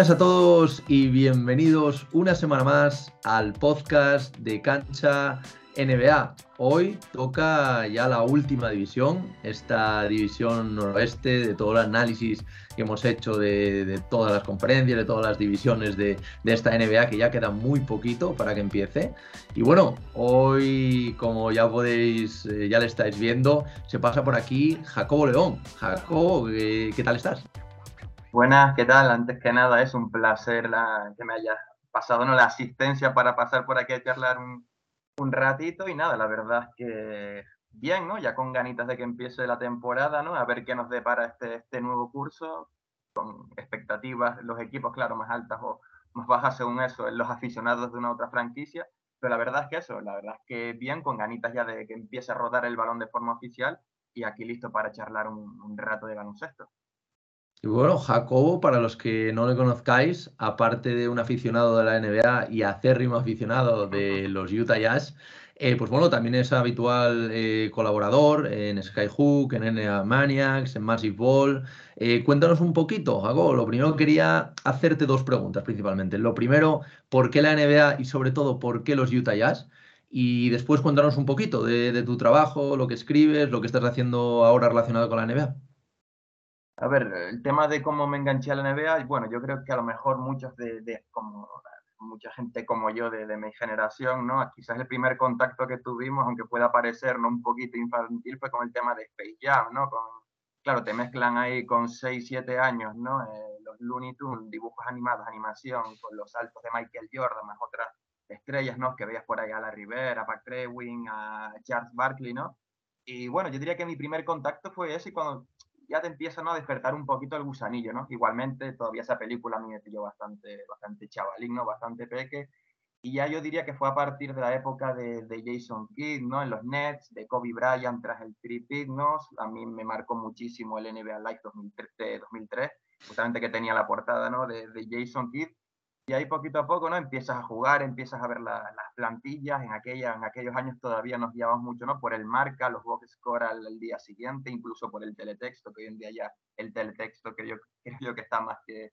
buenas a todos y bienvenidos una semana más al podcast de Cancha NBA. Hoy toca ya la última división, esta división noroeste, de todo el análisis que hemos hecho de, todas las conferencias, de todas las divisiones de, esta NBA, que ya queda muy poquito para que empiece. Y bueno, hoy, como ya podéis, eh, ya le estáis viendo, se pasa por aquí Jacobo León. Jacobo, ¿qué, tal estás? Buenas, ¿qué tal? Antes que nada, es un placer que me hayas pasado ¿no? la asistencia para pasar por aquí a charlar un, ratito y nada, la verdad es que bien, ¿no? Ya con ganitas de que empiece la temporada, ¿no? A ver qué nos depara este, este nuevo curso, con expectativas, los equipos, claro, más altas o más bajas según eso, los aficionados de una otra franquicia, pero la verdad es que eso, la verdad es que bien, con ganitas ya de que empiece a rodar el balón de forma oficial y aquí listo para charlar un, un rato de baloncesto. Y bueno, Jacobo, para los que no le conozcáis, aparte de un aficionado de la NBA y acérrimo aficionado de los Utah Jazz, eh, pues bueno, también es habitual eh, colaborador en Skyhook, en NBA Maniacs, en Massive Ball. Eh, cuéntanos un poquito, Jacobo. Lo primero quería hacerte dos preguntas principalmente. Lo primero, ¿por qué la NBA y sobre todo por qué los Utah Jazz? Y después cuéntanos un poquito de, de tu trabajo, lo que escribes, lo que estás haciendo ahora relacionado con la NBA. A ver, el tema de cómo me enganché a la NBA, bueno, yo creo que a lo mejor muchos de, como mucha gente como yo de, mi generación, ¿no? Quizás el primer contacto que tuvimos, aunque pueda parecer ¿no? un poquito infantil, fue con el tema de Space Jam, ¿no? Con, claro, te mezclan ahí con 6, 7 años, ¿no? Eh, los Looney Tunes, dibujos animados, animación, con los saltos de Michael Jordan, más otras estrellas, ¿no? Que veías por ahí a la Rivera, a Pat Crewin, a Charles Barkley, ¿no? Y bueno, yo diría que mi primer contacto fue ese cuando ya te empieza ¿no? a despertar un poquito el gusanillo, ¿no? Igualmente, todavía esa película a me pilló bastante, bastante chavalín, ¿no? Bastante peque. Y ya yo diría que fue a partir de la época de, Jason Kidd, ¿no? En los Nets, de Kobe Bryant tras el Tripit, ¿no? A mí me marcó muchísimo el NBA Live 2003, 2003 justamente que tenía la portada, ¿no? De Jason Kidd. Y ahí poquito a poco, ¿no? Empiezas a jugar, empiezas a ver las plantillas. En, aquella, en aquellos años todavía nos guiábamos mucho, ¿no? Por el marca, los box score al, día siguiente, incluso por el teletexto, que hoy en día ya el teletexto creo, creo que está más que,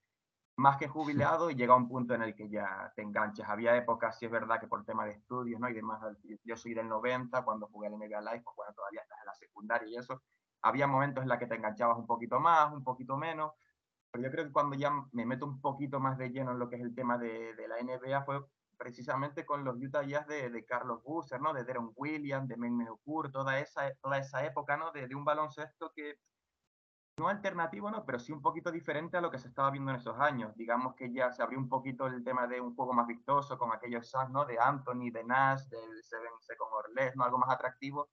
más que jubilado y llega a un punto en el que ya te enganchas. Había épocas, sí es verdad, que por tema de estudios, ¿no? Y demás, yo soy del 90, cuando jugué el NBA Live, pues bueno, todavía estás en la secundaria y eso. Había momentos en los que te enganchabas un poquito más, un poquito menos, pero yo creo que cuando ya me meto un poquito más de lleno en lo que es el tema de, de la NBA fue precisamente con los Utah Jazz de, de Carlos Busser, ¿no? De Deron Williams, de Meng Okur, toda esa, toda esa época, ¿no? De, de, un baloncesto que no alternativo, ¿no? Pero sí un poquito diferente a lo que se estaba viendo en esos años. Digamos que ya se abrió un poquito el tema de un juego más vistoso con aquellos Suns, ¿no? De Anthony, de Nash, del Seven Second Orles, ¿no? Algo más atractivo.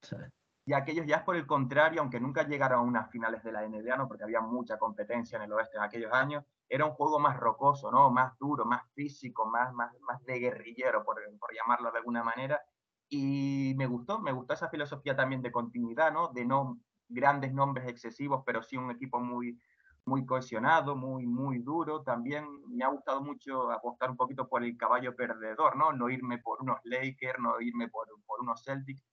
Y aquellos ya por el contrario, aunque nunca llegaron a unas finales de la NBA, ¿no? porque había mucha competencia en el oeste en aquellos años, era un juego más rocoso, ¿no? más duro, más físico, más, más, más de guerrillero, por, por llamarlo de alguna manera. Y me gustó, me gustó esa filosofía también de continuidad, ¿no? de no grandes nombres excesivos, pero sí un equipo muy, muy cohesionado, muy, muy duro. También me ha gustado mucho apostar un poquito por el caballo perdedor, ¿no? No irme por unos Lakers, no irme por, por unos Celtics,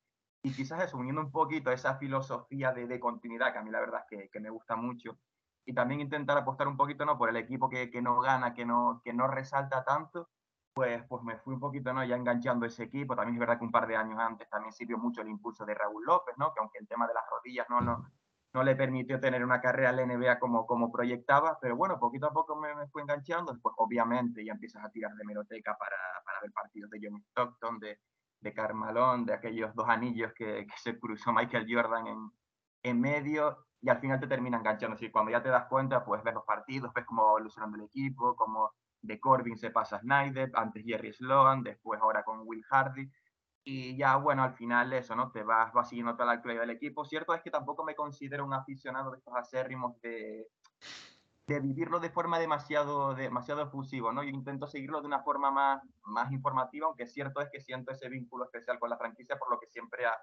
y quizás eso, uniendo un poquito esa filosofía de, de continuidad, que a mí la verdad es que, que, me gusta mucho, y también intentar apostar un poquito ¿no? por el equipo que, que no gana, que no, que no resalta tanto, pues, pues me fui un poquito ¿no? ya enganchando ese equipo. También es verdad que un par de años antes también sirvió mucho el impulso de Raúl López, ¿no? que aunque el tema de las rodillas no, no, no le permitió tener una carrera en la NBA como, como proyectaba, pero bueno, poquito a poco me, me fui enganchando, después obviamente ya empiezas a tirar de meroteca para, para ver partidos de John Stockton, de, de Carmalón, de aquellos dos anillos que, que se cruzó Michael Jordan en, en, medio, y al final te termina enganchando. Así cuando ya te das cuenta, pues ves los partidos, ves cómo va evolucionando el equipo, cómo de Corbin se pasa a Snyder, antes Jerry Sloan, después ahora con Will Hardy. Y ya, bueno, al final eso, ¿no? Te vas, vas siguiendo toda la actualidad del equipo. Cierto es que tampoco me considero un aficionado de estos acérrimos de, de vivirlo de forma demasiado, demasiado efusivo, ¿no? Yo intento seguirlo de una forma más, más informativa, aunque cierto es que siento ese vínculo especial con la franquicia por lo que siempre ha,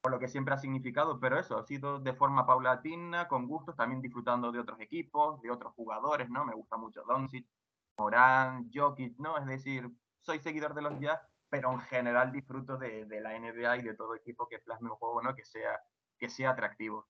por lo que siempre ha significado, pero eso ha sido de forma paulatina, con gustos, también disfrutando de otros equipos, de otros jugadores, ¿no? Me gusta mucho Doncic, Morán, Jokic, ¿no? Es decir, soy seguidor de los Jazz, pero en general disfruto de, de la NBA y de todo equipo que plasme un juego, ¿no? Que sea, que sea atractivo.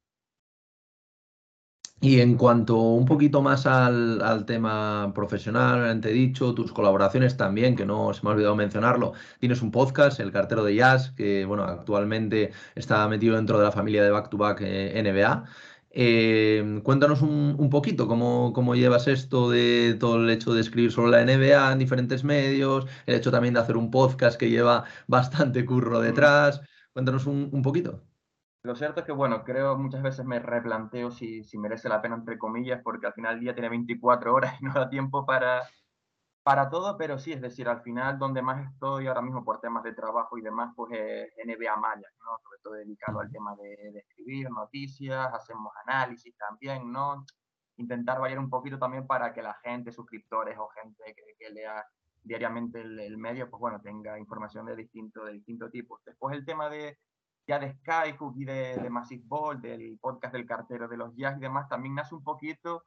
Y en cuanto un poquito más al, al tema profesional, he dicho, tus colaboraciones también, que no se me ha olvidado mencionarlo, tienes un podcast, El Cartero de Jazz, que bueno, actualmente está metido dentro de la familia de Back to Back eh, NBA. Eh, cuéntanos un, un poquito cómo, cómo, llevas esto de todo el hecho de escribir sobre la NBA en diferentes medios, el hecho también de hacer un podcast que lleva bastante curro detrás. Cuéntanos un, un poquito. Lo cierto es que, bueno, creo muchas veces me replanteo si, si merece la pena, entre comillas, porque al final el día tiene 24 horas y no da tiempo para, para todo, pero sí, es decir, al final donde más estoy ahora mismo por temas de trabajo y demás, pues es NBA Maya, ¿no? Sobre todo dedicado al tema de, de, escribir noticias, hacemos análisis también, ¿no? Intentar variar un poquito también para que la gente, suscriptores o gente que, que lea diariamente el, el, medio, pues bueno, tenga información de distinto, de distinto tipo. Después el tema de, ya de Skyhook y de, de, Massive Ball, del podcast del cartero de los jazz y demás, también nace un poquito,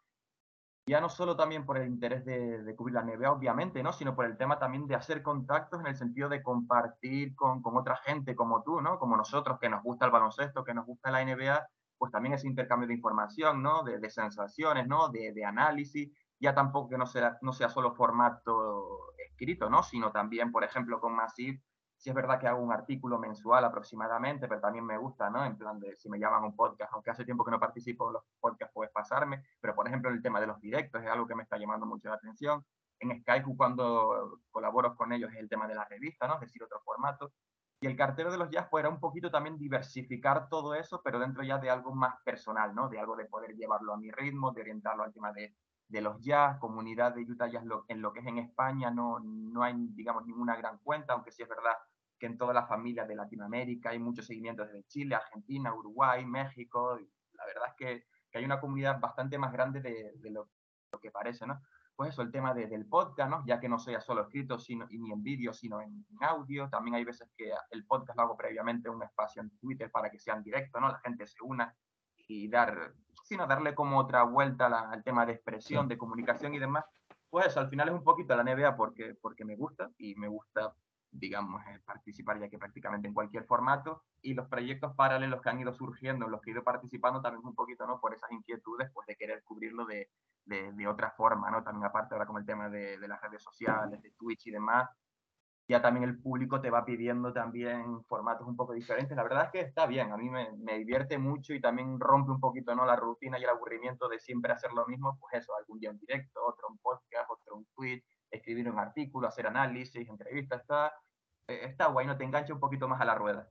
ya no solo también por el interés de, de, cubrir la NBA, obviamente, ¿no? sino por el tema también de hacer contactos en el sentido de compartir con, con otra gente como tú, ¿no? como nosotros, que nos gusta el baloncesto, que nos gusta la NBA, pues también ese intercambio de información, ¿no? de, de sensaciones, ¿no? de análisis, ya tampoco que no sea, no sea solo formato escrito, ¿no? sino también, por ejemplo, con Massive, si es verdad que hago un artículo mensual aproximadamente, pero también me gusta, ¿no? En plan de si me llaman un podcast, aunque hace tiempo que no participo en los podcasts, puedes pasarme, pero por ejemplo el tema de los directos es algo que me está llamando mucho la atención. En Skype cuando colaboro con ellos es el tema de la revista, ¿no? Es decir, otro formato. Y el cartero de los jazz pues era un poquito también diversificar todo eso, pero dentro ya de algo más personal, ¿no? De algo de poder llevarlo a mi ritmo, de orientarlo al tema de, de los jazz, comunidad de Utah Jazz en lo que es en España no, no hay, digamos, ninguna gran cuenta, aunque sí es verdad que en todas las familias de Latinoamérica hay muchos seguimientos desde Chile, Argentina, Uruguay, México. la verdad es que, que, hay una comunidad bastante más grande de, de lo, lo, que parece, ¿no? Pues eso, el tema de, del podcast, ¿no? Ya que no sea solo escrito sino, y ni en vídeo, sino en, en, audio. También hay veces que el podcast lo hago previamente un espacio en Twitter para que sea en directo, ¿no? La gente se una y dar, sino darle como otra vuelta la, al tema de expresión, de comunicación y demás. Pues eso, al final es un poquito la NBA porque, porque me gusta y me gusta digamos, eh, participar ya que prácticamente en cualquier formato y los proyectos paralelos que han ido surgiendo, los que he ido participando también un poquito, ¿no? Por esas inquietudes, pues de querer cubrirlo de, de, de otra forma, ¿no? También aparte ahora con el tema de, de, las redes sociales, de Twitch y demás, ya también el público te va pidiendo también formatos un poco diferentes. La verdad es que está bien, a mí me, me divierte mucho y también rompe un poquito, ¿no? La rutina y el aburrimiento de siempre hacer lo mismo, pues eso, algún día en directo, otro un podcast, otro un tweet, escribir un artículo, hacer análisis, entrevistas, está, eh, está guay, no te engancha un poquito más a la rueda.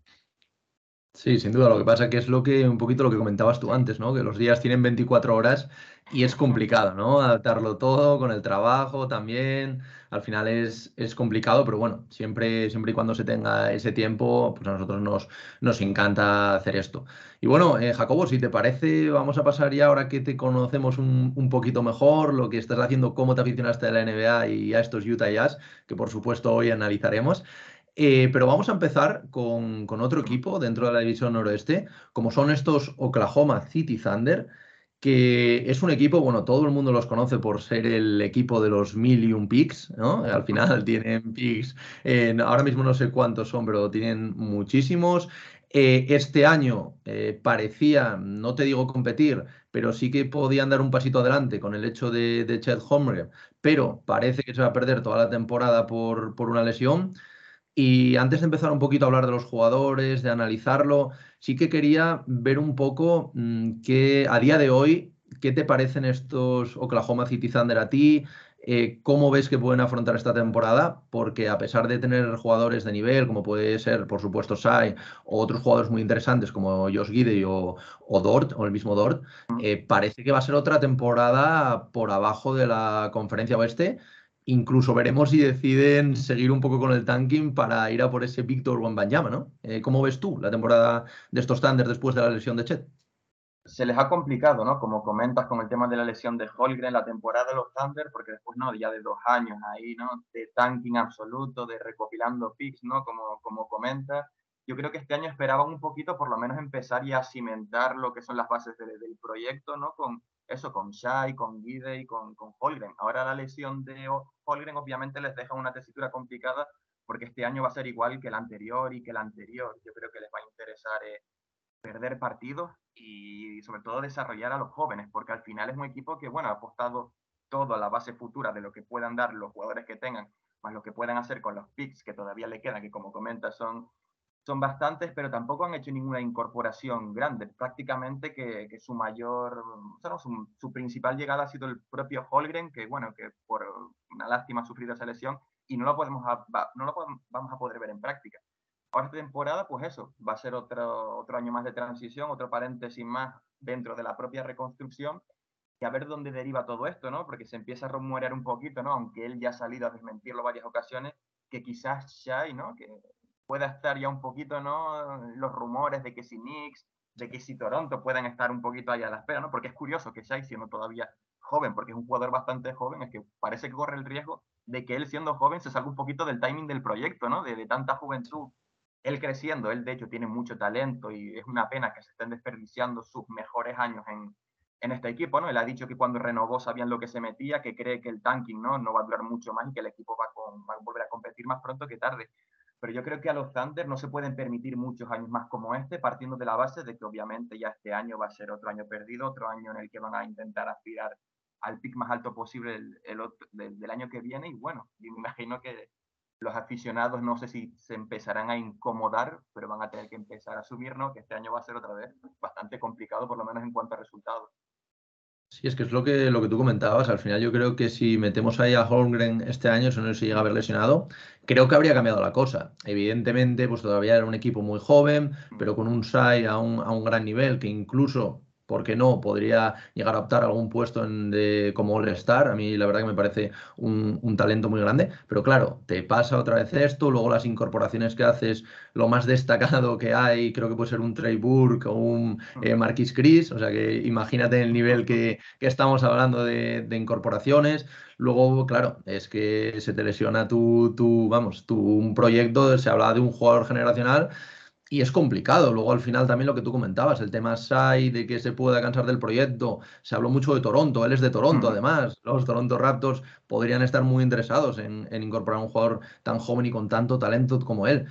Sí, sin duda. Lo que pasa que es lo que un poquito lo que comentabas tú antes, ¿no? Que los días tienen 24 horas y es complicado, ¿no? Adaptarlo todo con el trabajo también. Al final es, es complicado, pero bueno, siempre, siempre y cuando se tenga ese tiempo, pues a nosotros nos, nos encanta hacer esto. Y bueno, eh, Jacobo, si te parece, vamos a pasar ya ahora que te conocemos un, un, poquito mejor, lo que estás haciendo, cómo te aficionaste a la NBA y a estos Utah Jazz, que por supuesto hoy analizaremos. Eh, pero vamos a empezar con, con, otro equipo dentro de la división noroeste, como son estos Oklahoma City Thunder, que es un equipo, bueno, todo el mundo los conoce por ser el equipo de los million picks, ¿no? Al final tienen picks, eh, ahora mismo no sé cuántos son, pero tienen muchísimos. Eh, este año eh, parecía, no te digo competir, pero sí que podían dar un pasito adelante con el hecho de, de Chet Holmgren, pero parece que se va a perder toda la temporada por, por una lesión. Y antes de empezar un poquito a hablar de los jugadores, de analizarlo, sí que quería ver un poco mmm, que a día de hoy, ¿qué te parecen estos Oklahoma City Thunder a ti? Eh, ¿Cómo ves que pueden afrontar esta temporada? Porque a pesar de tener jugadores de nivel, como puede ser, por supuesto, Sai, o otros jugadores muy interesantes como Josh Gidey o, o Dort, o el mismo Dort, eh, parece que va a ser otra temporada por abajo de la conferencia oeste incluso veremos si deciden seguir un poco con el tanking para ir a por ese Víctor Wembanyama, ¿no? Eh, ¿Cómo ves tú la temporada de estos Thunder después de la lesión de Chet? Se les ha complicado, ¿no? Como comentas con el tema de la lesión de Holgren, la temporada de los Thunder, porque después, ¿no? Ya de dos años ahí, ¿no? De tanking absoluto, de recopilando picks, ¿no? Como, como comentas. Yo creo que este año esperaban un poquito, por lo menos, empezar ya a cimentar lo que son las bases de, del proyecto, ¿no? Con, eso, con Shai, con Guide y con, con Holgren. Ahora la lesión de Holgren obviamente les deja una tesitura complicada porque este año va a ser igual que el anterior y que el anterior. Yo creo que les va a interesar eh, perder partidos y sobre todo desarrollar a los jóvenes, porque al final es un equipo que, bueno, ha apostado todo a la base futura de lo que puedan dar los jugadores que tengan, más lo que puedan hacer con los picks que todavía le quedan, que como comentas son, son bastantes, pero tampoco han hecho ninguna incorporación grande. Prácticamente que, que su mayor, o sea, no, su, su, principal llegada ha sido el propio Holgren, que bueno, que por una lástima ha sufrido esa lesión y no lo, podemos no lo podemos, vamos a poder ver en práctica. Ahora esta temporada, pues eso, va a ser otro, otro año más de transición, otro paréntesis más dentro de la propia reconstrucción y a ver dónde deriva todo esto, ¿no? Porque se empieza a rumorear un poquito, ¿no? Aunque él ya ha salido a desmentirlo varias ocasiones, que quizás Shai, ¿no? Que pueda estar ya un poquito, ¿no? Los rumores de que si Knicks, de que si Toronto puedan estar un poquito ahí a la espera, ¿no? Porque es curioso que Shai, siendo todavía joven, porque es un jugador bastante joven, es que parece que corre el riesgo de que él siendo joven se salga un poquito del timing del proyecto, ¿no? De, de tanta juventud él creciendo, él de hecho tiene mucho talento y es una pena que se estén desperdiciando sus mejores años en, en este equipo, ¿no? Él ha dicho que cuando renovó sabían lo que se metía, que cree que el tanking, ¿no? No va a durar mucho más y que el equipo va, con, va a volver a competir más pronto que tarde. Pero yo creo que a los Thunder no se pueden permitir muchos años más como este, partiendo de la base de que obviamente ya este año va a ser otro año perdido, otro año en el que van a intentar aspirar al pick más alto posible del, del, año que viene. Y bueno, yo me imagino que los aficionados no sé si se empezarán a incomodar, pero van a tener que empezar a asumir ¿no? que este año va a ser otra vez bastante complicado, por lo menos en cuanto a resultados. Sí, es que es lo que, lo que tú comentabas. Al final yo creo que si metemos ahí a Holmgren este año, si no se llega a haber lesionado, creo que habría cambiado la cosa. Evidentemente, pues todavía era un equipo muy joven, pero con un SAI a un, a un gran nivel que incluso ¿por qué no? Podría llegar a optar a algún puesto en, de, como All-Star. A mí la verdad que me parece un, un, talento muy grande. Pero claro, te pasa otra vez esto, luego las incorporaciones que haces, lo más destacado que hay, creo que puede ser un Trey Burke o un eh, Marquis Chris. O sea que imagínate el nivel que, que estamos hablando de, de, incorporaciones. Luego, claro, es que se te lesiona tu, tu vamos, tu, un proyecto, se habla de un jugador generacional y es complicado. Luego al final también lo que tú comentabas, el tema SAI, de que se pueda cansar del proyecto. Se habló mucho de Toronto, él es de Toronto mm. además. Los Toronto Raptors podrían estar muy interesados en, en, incorporar un jugador tan joven y con tanto talento como él.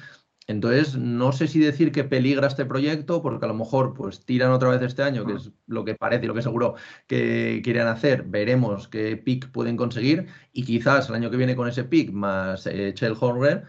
Entonces, no sé si decir que peligra este proyecto, porque a lo mejor pues tiran otra vez este año, que mm. es lo que parece y lo que seguro que quieren hacer. Veremos qué pick pueden conseguir y quizás el año que viene con ese pick más eh, Chell Horner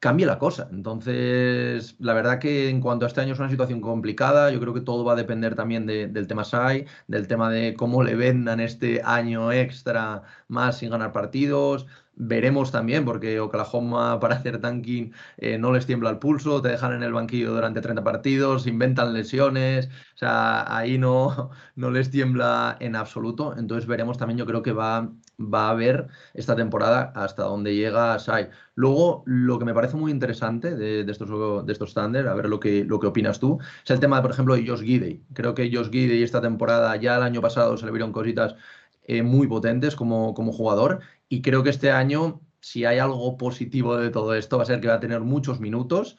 cambie la cosa. Entonces, la verdad que en cuanto a este año es una situación complicada, yo creo que todo va a depender también de, del tema SAI, del tema de cómo le vendan este año extra más sin ganar partidos. Veremos también, porque Oklahoma para hacer tanking eh, no les tiembla el pulso, te dejan en el banquillo durante 30 partidos, inventan lesiones, o sea, ahí no, no les tiembla en absoluto. Entonces veremos también, yo creo que va, va a ver esta temporada hasta dónde llega Sai. Luego, lo que me parece muy interesante de, de estos, de estos Thunder, a ver lo que, lo que opinas tú, es el tema, por ejemplo, de Josh Gidey. Creo que Josh Gidey esta temporada, ya el año pasado se le vieron cositas eh, muy potentes como, como jugador y creo que este año, si hay algo positivo de todo esto, va a ser que va a tener muchos minutos,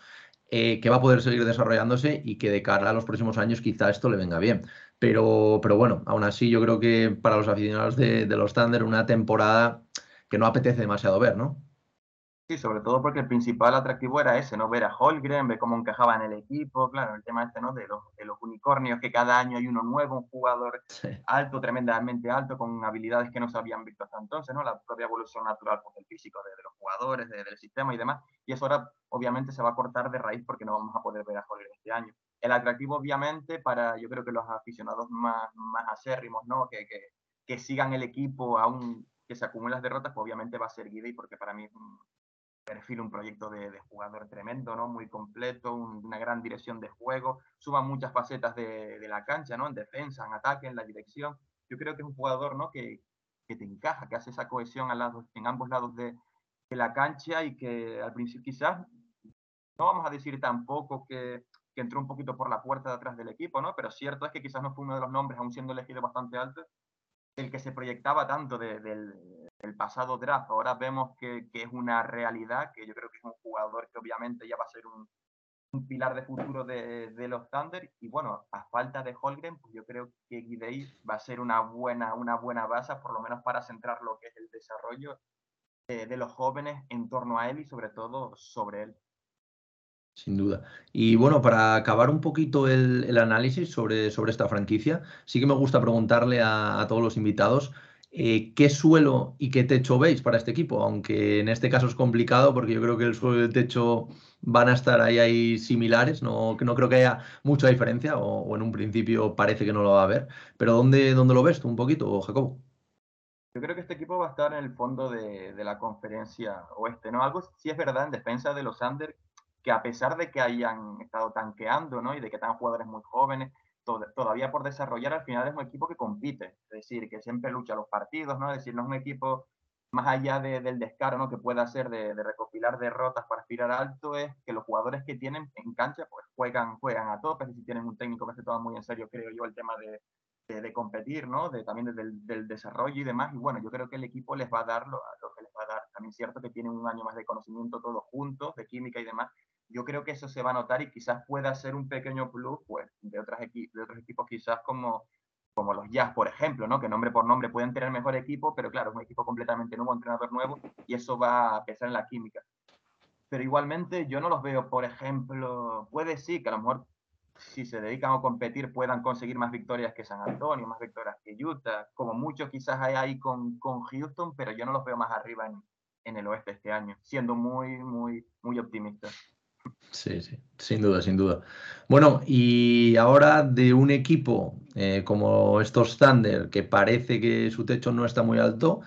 eh, que va a poder seguir desarrollándose y que de cara a los próximos años quizá esto le venga bien. Pero, pero bueno, aún así yo creo que para los aficionados de, de los Thunder una temporada que no apetece demasiado ver, ¿no? Sí, sobre todo porque el principal atractivo era ese, ¿no? Ver a Holgren, ver cómo encajaba en el equipo, claro, el tema este, ¿no? De los, de los unicornios, que cada año hay uno nuevo, un jugador sí. alto, tremendamente alto, con habilidades que no se habían visto hasta entonces, ¿no? La propia evolución natural pues, del físico de, de los jugadores, de, del sistema y demás. Y eso ahora, obviamente, se va a cortar de raíz porque no vamos a poder ver a Holgren este año. El atractivo, obviamente, para, yo creo que los aficionados más, más acérrimos, ¿no? Que, que, que sigan el equipo aún que se acumulen las derrotas, pues obviamente va a ser Guidi, porque para mí es un perfil, un proyecto de, de, jugador tremendo, ¿no? Muy completo, un, una gran dirección de juego, suma muchas facetas de, de, la cancha, ¿no? En defensa, en ataque, en la dirección. Yo creo que es un jugador, ¿no? Que, que te encaja, que hace esa cohesión al lado, en ambos lados de, de, la cancha y que al principio quizás, no vamos a decir tampoco que, que entró un poquito por la puerta de atrás del equipo, ¿no? Pero cierto es que quizás no fue uno de los nombres, aún siendo elegido bastante alto, el que se proyectaba tanto de, del el pasado draft. Ahora vemos que, que, es una realidad, que yo creo que es un jugador que obviamente ya va a ser un, un pilar de futuro de, de, los Thunder. Y bueno, a falta de Holgren, pues yo creo que Gidey va a ser una buena, una buena base, por lo menos para centrar lo que es el desarrollo de, de los jóvenes en torno a él y sobre todo sobre él. Sin duda. Y bueno, para acabar un poquito el, análisis sobre, sobre, esta franquicia, sí que me gusta preguntarle a, todos los invitados eh, qué suelo y qué techo veis para este equipo, aunque en este caso es complicado porque yo creo que el suelo y el techo van a estar ahí, ahí similares, no, no creo que haya mucha diferencia o, en un principio parece que no lo va a haber, pero ¿dónde, dónde lo ves tú un poquito, Jacobo? Yo creo que este equipo va a estar en el fondo de, de, la conferencia oeste, ¿no? Algo sí es verdad en defensa de los Under, que a pesar de que hayan estado tanqueando ¿no? y de que tengan jugadores muy jóvenes, todavía por desarrollar, al final es un equipo que compite, es decir, que siempre lucha los partidos, ¿no? Es decir, no es un equipo más allá del descaro ¿no? que pueda hacer de, recopilar derrotas para aspirar alto, es que los jugadores que tienen en cancha pues juegan, juegan a tope, si tienen un técnico que se toma muy en serio, creo yo, el tema de, de, competir, ¿no? De, también del, del, desarrollo y demás. Y bueno, yo creo que el equipo les va a dar lo, lo que les va a dar. También es cierto que tienen un año más de conocimiento todos juntos, de química y demás, yo creo que eso se va a notar y quizás pueda ser un pequeño plus pues, de, otras de otros equipos quizás como, como los Jazz, por ejemplo, ¿no? que nombre por nombre pueden tener mejor equipo, pero claro, es un equipo completamente nuevo, entrenador nuevo, y eso va a pesar en la química. Pero igualmente yo no los veo, por ejemplo, puede sí que a lo mejor si se dedican a competir puedan conseguir más victorias que San Antonio, más victorias que Utah, como mucho quizás hay ahí con, con Houston, pero yo no los veo más arriba en, en el oeste este año, siendo muy, muy, muy optimista. Sí, sí, sin duda, sin duda. Bueno, y ahora de un equipo eh, como estos Thunder, que parece que su techo no está muy alto,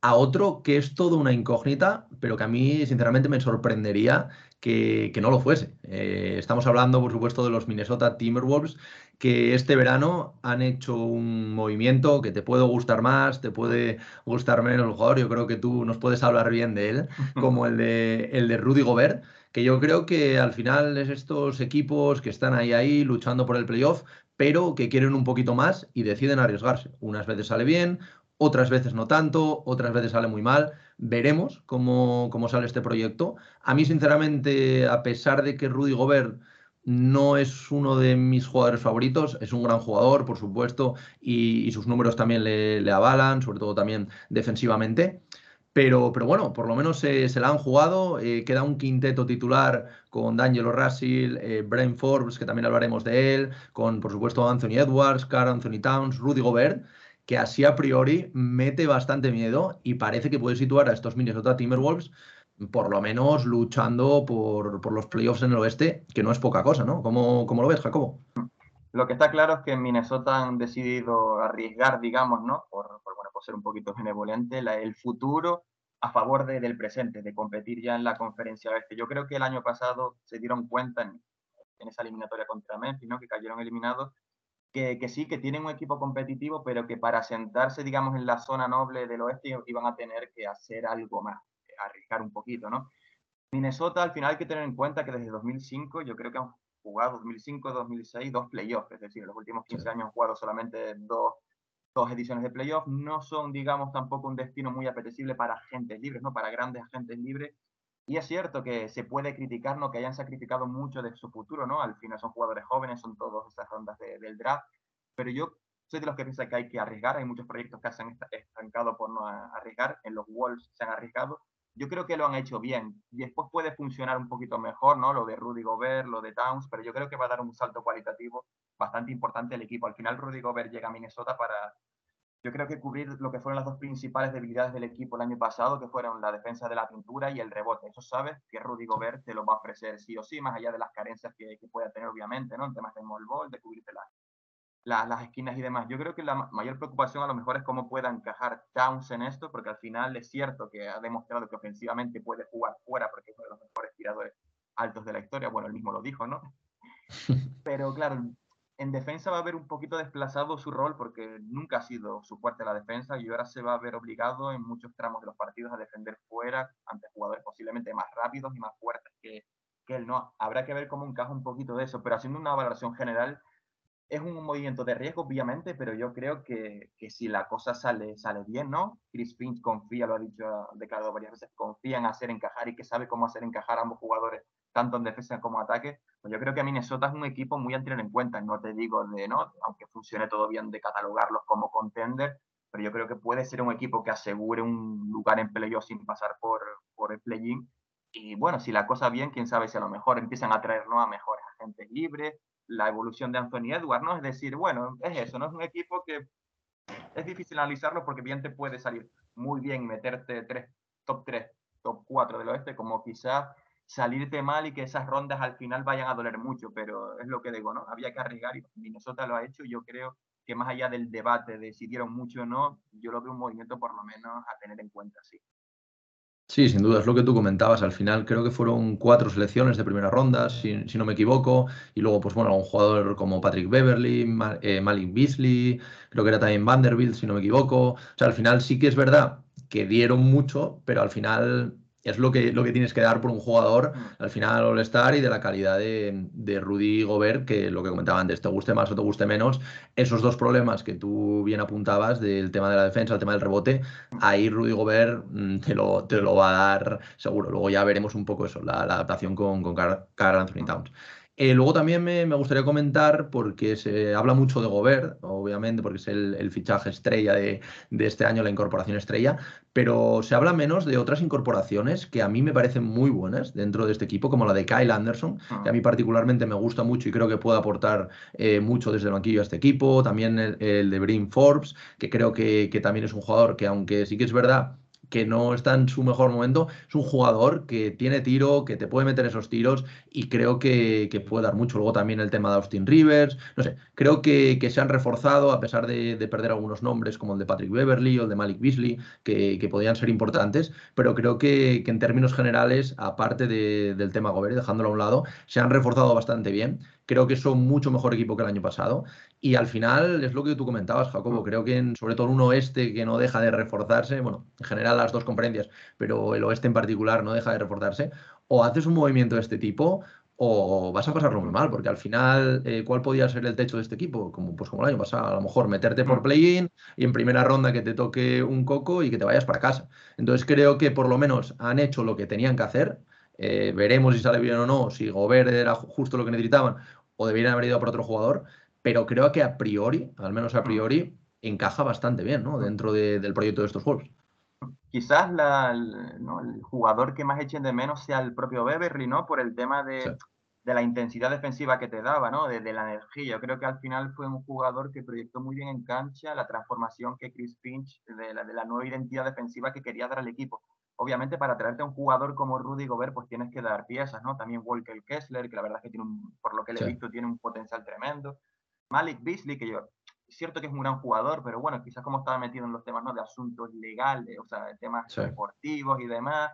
a otro que es todo una incógnita, pero que a mí sinceramente me sorprendería que, no lo fuese. Eh, estamos hablando, por supuesto, de los Minnesota Timberwolves, que este verano han hecho un movimiento que te puede gustar más, te puede gustar menos el jugador. Yo creo que tú nos puedes hablar bien de él, como el de, el de Rudy Gobert que yo creo que al final es estos equipos que están ahí, ahí luchando por el playoff, pero que quieren un poquito más y deciden arriesgarse. Unas veces sale bien, otras veces no tanto, otras veces sale muy mal. Veremos cómo, cómo sale este proyecto. A mí, sinceramente, a pesar de que Rudy Gobert no es uno de mis jugadores favoritos, es un gran jugador, por supuesto, y, sus números también le, le, avalan, sobre todo también defensivamente. Pero, pero bueno, por lo menos se, la han jugado. Eh, queda un quinteto titular con D'Angelo Russell, eh, Brian Forbes, que también hablaremos de él, con por supuesto Anthony Edwards, Carl Anthony Towns, Rudy Gobert, que así a priori mete bastante miedo y parece que puede situar a estos Minnesota Timberwolves por lo menos luchando por, por, los playoffs en el oeste, que no es poca cosa, ¿no? ¿Cómo, cómo lo ves, Jacobo? Lo que está claro es que en Minnesota han decidido arriesgar, digamos, ¿no? Por, bueno, por ser un poquito benevolente, el futuro a favor del presente, de competir ya en la conferencia oeste. Yo creo que el año pasado se dieron cuenta en, esa eliminatoria contra Memphis, ¿no? Que cayeron eliminados, que, que, sí, que tienen un equipo competitivo, pero que para sentarse, digamos, en la zona noble del oeste iban a tener que hacer algo más, arriesgar un poquito, ¿no? Minnesota, al final hay que tener en cuenta que desde 2005 yo creo que han jugado 2005-2006 dos playoffs, es decir, en los últimos 15 años han jugado solamente dos, dos ediciones de playoffs, no son, digamos, tampoco un destino muy apetecible para agentes libres, ¿no? Para grandes agentes libres. Y es cierto que se puede criticar, ¿no? Que hayan sacrificado mucho de su futuro, ¿no? Al final son jugadores jóvenes, son todas esas rondas del draft. Pero yo soy de los que piensa que hay que arriesgar. Hay muchos proyectos que se han estancado por no arriesgar. En los Wolves se han arriesgado yo creo que lo han hecho bien. Y después puede funcionar un poquito mejor, ¿no? Lo de Rudy Gobert, lo de Towns, pero yo creo que va a dar un salto cualitativo bastante importante al equipo. Al final Rudy Gobert llega a Minnesota para, yo creo que cubrir lo que fueron las dos principales debilidades del equipo el año pasado, que fueron la defensa de la pintura y el rebote. Eso sabes que Rudy Gobert te lo va a ofrecer sí o sí, más allá de las carencias que, que pueda tener, obviamente, ¿no? En temas de small de cubrirte las las esquinas y demás. Yo creo que la mayor preocupación a lo mejor es cómo pueda encajar Towns en esto, porque al final es cierto que ha demostrado que ofensivamente puede jugar fuera, porque es uno de los mejores tiradores altos de la historia. Bueno, él mismo lo dijo, ¿no? Pero claro, en defensa va a haber un poquito desplazado su rol, porque nunca ha sido su fuerte la defensa y ahora se va a ver obligado en muchos tramos de los partidos a defender fuera ante jugadores posiblemente más rápidos y más fuertes que, que él. No, habrá que ver cómo encaja un poquito de eso, pero haciendo una valoración general es un movimiento de riesgo, obviamente, pero yo creo que, que, si la cosa sale, sale bien, ¿no? Chris Finch confía, lo ha dicho, ha declarado varias veces, confía en hacer encajar y que sabe cómo hacer encajar a ambos jugadores, tanto en defensa como en ataque. Pues yo creo que Minnesota es un equipo muy a tener en cuenta. No te digo de, ¿no? Aunque funcione todo bien, de catalogarlos como contender, pero yo creo que puede ser un equipo que asegure un lugar en playoff sin pasar por, por el play-in Y bueno, si la cosa bien, quién sabe si a lo mejor empiezan a traer a mejores agentes libres, la evolución de Anthony Edwards, ¿no? Es decir, bueno, es eso, ¿no? Es un equipo que es difícil analizarlo porque bien te puede salir muy bien y meterte tres, top 3, top 4 del oeste, como quizás salirte mal y que esas rondas al final vayan a doler mucho, pero es lo que digo, ¿no? Había que arriesgar y Minnesota lo ha hecho y yo creo que más allá del debate de si dieron mucho o no, yo lo veo un movimiento por lo menos a tener en cuenta, sí. Sí, sin duda, es lo que tú comentabas. Al final creo que fueron cuatro selecciones de primera ronda, si, no me equivoco. Y luego, pues bueno, un jugador como Patrick Beverly, eh, Malik Beasley, creo que era también Vanderbilt, si no me equivoco. O sea, al final sí que es verdad que dieron mucho, pero al final es lo que, lo que tienes que dar por un jugador mm. al final All-Star y de la calidad de, de, Rudy Gobert, que lo que comentaba antes, te guste más o te guste menos, esos dos problemas que tú bien apuntabas del tema de la defensa, el tema del rebote, ahí Rudy Gobert mm, te lo, te lo va a dar seguro. Luego ya veremos un poco eso, la, adaptación con, con Carl Anthony Towns. Eh, luego también me, gustaría comentar, porque se habla mucho de Gobert, obviamente, porque es el, fichaje estrella de, este año, la incorporación estrella, pero se habla menos de otras incorporaciones que a mí me parecen muy buenas dentro de este equipo, como la de Kyle Anderson, que a mí particularmente me gusta mucho y creo que puede aportar eh, mucho desde el banquillo a este equipo. También el, de Brim Forbes, que creo que, que también es un jugador que, aunque sí que es verdad que no está en su mejor momento, es un jugador que tiene tiro, que te puede meter esos tiros y creo que, puede dar mucho. Luego también el tema de Austin Rivers, no sé, creo que, se han reforzado a pesar de, perder algunos nombres como el de Patrick Beverly o el de Malik Beasley, que, podían ser importantes, pero creo que, en términos generales, aparte del tema Gobert, dejándolo a un lado, se han reforzado bastante bien. Creo que son mucho mejor equipo que el año pasado. Y al final es lo que tú comentabas, Jacobo. Creo que en, sobre todo un oeste que no deja de reforzarse, bueno, en general las dos conferencias, pero el oeste en particular no deja de reforzarse. O haces un movimiento de este tipo o vas a pasarlo muy mal, porque al final, eh, ¿cuál podía ser el techo de este equipo? Como, pues como el año pasado, a lo mejor meterte por mm. play-in y en primera ronda que te toque un coco y que te vayas para casa. Entonces creo que por lo menos han hecho lo que tenían que hacer. Eh, veremos si sale bien o no, si Gobert era justo lo que necesitaban o deberían haber ido por otro jugador, pero creo que a priori, al menos a priori, encaja bastante bien ¿no? dentro del proyecto de estos juegos. Quizás el, jugador que más echen de menos sea el propio Beverly, ¿no? Por el tema de, la intensidad defensiva que te daba, ¿no? De, la energía. Yo creo que al final fue un jugador que proyectó muy bien en cancha la transformación que Chris Finch, de la, de la nueva identidad defensiva que quería dar al equipo obviamente para traerte a un jugador como Rudy Gobert, pues tienes que dar piezas, ¿no? También Walker Kessler, que la verdad es que tiene un, por lo que le he visto, tiene un potencial tremendo. Malik Beasley, que yo, es cierto que es un gran jugador, pero bueno, quizás como estaba metido en los temas, ¿no? De asuntos legales, o sea, de temas deportivos y demás,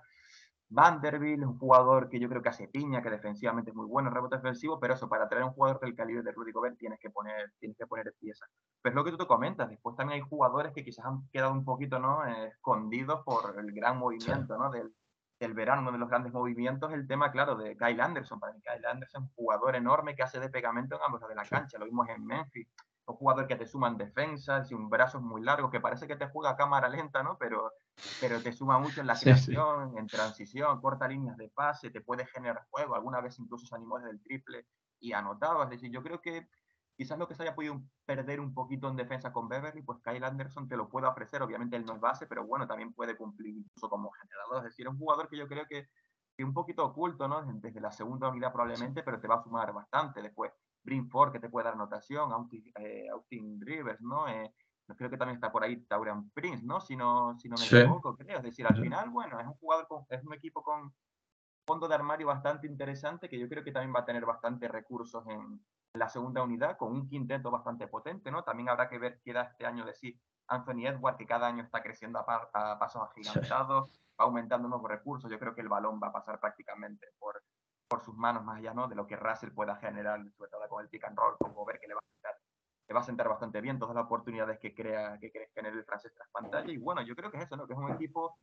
Vanderbilt, un jugador que yo creo que hace piña, que defensivamente es muy bueno, rebote defensivo, pero eso, para traer un jugador del calibre de Rudy Gobert tienes que poner, tienes que poner piezas. Pues lo que tú te comentas, después también hay jugadores que quizás han quedado un poquito ¿no? escondidos por el gran movimiento ¿no? del, del, verano, uno de los grandes movimientos, el tema, claro, de Kyle Anderson. Para mí, Kyle Anderson es un jugador enorme que hace de pegamento en ambos de la cancha, lo vimos en Memphis un jugador que te suma en defensa, sin brazos muy largos, que parece que te juega a cámara lenta, ¿no? Pero, pero te suma mucho en la creación, en transición, corta líneas de pase, te puede generar juego, alguna vez incluso se animó desde el triple y anotaba. Es decir, yo creo que quizás lo que se haya podido perder un poquito en defensa con Beverly, pues Kyle Anderson te lo puede ofrecer, obviamente él no es base, pero bueno, también puede cumplir incluso como generador. Es decir, es un jugador que yo creo que, que un poquito oculto, ¿no? Desde la segunda unidad probablemente, pero te va a sumar bastante después. Ford, que te puede dar anotación, Austin, eh, Rivers, ¿no? Eh, creo que también está por ahí Taurian Prince, ¿no? Si no, si no me equivoco, creo. Es decir, al final, bueno, es un jugador, con, es un equipo con fondo de armario bastante interesante que yo creo que también va a tener bastantes recursos en la segunda unidad, con un quinteto bastante potente, ¿no? También habrá que ver qué da este año de sí Anthony Edwards, que cada año está creciendo a, pasos agigantados, va aumentando nuevos recursos. Yo creo que el balón va a pasar prácticamente por por sus manos más allá ¿no? de lo que Russell pueda generar, sobre todo con el pick and roll, con ver que le va a sentar, le va a sentar bastante bien todas las oportunidades que crea que quiere generar el francés tras pantalla. Y bueno, yo creo que es eso, ¿no? que es un equipo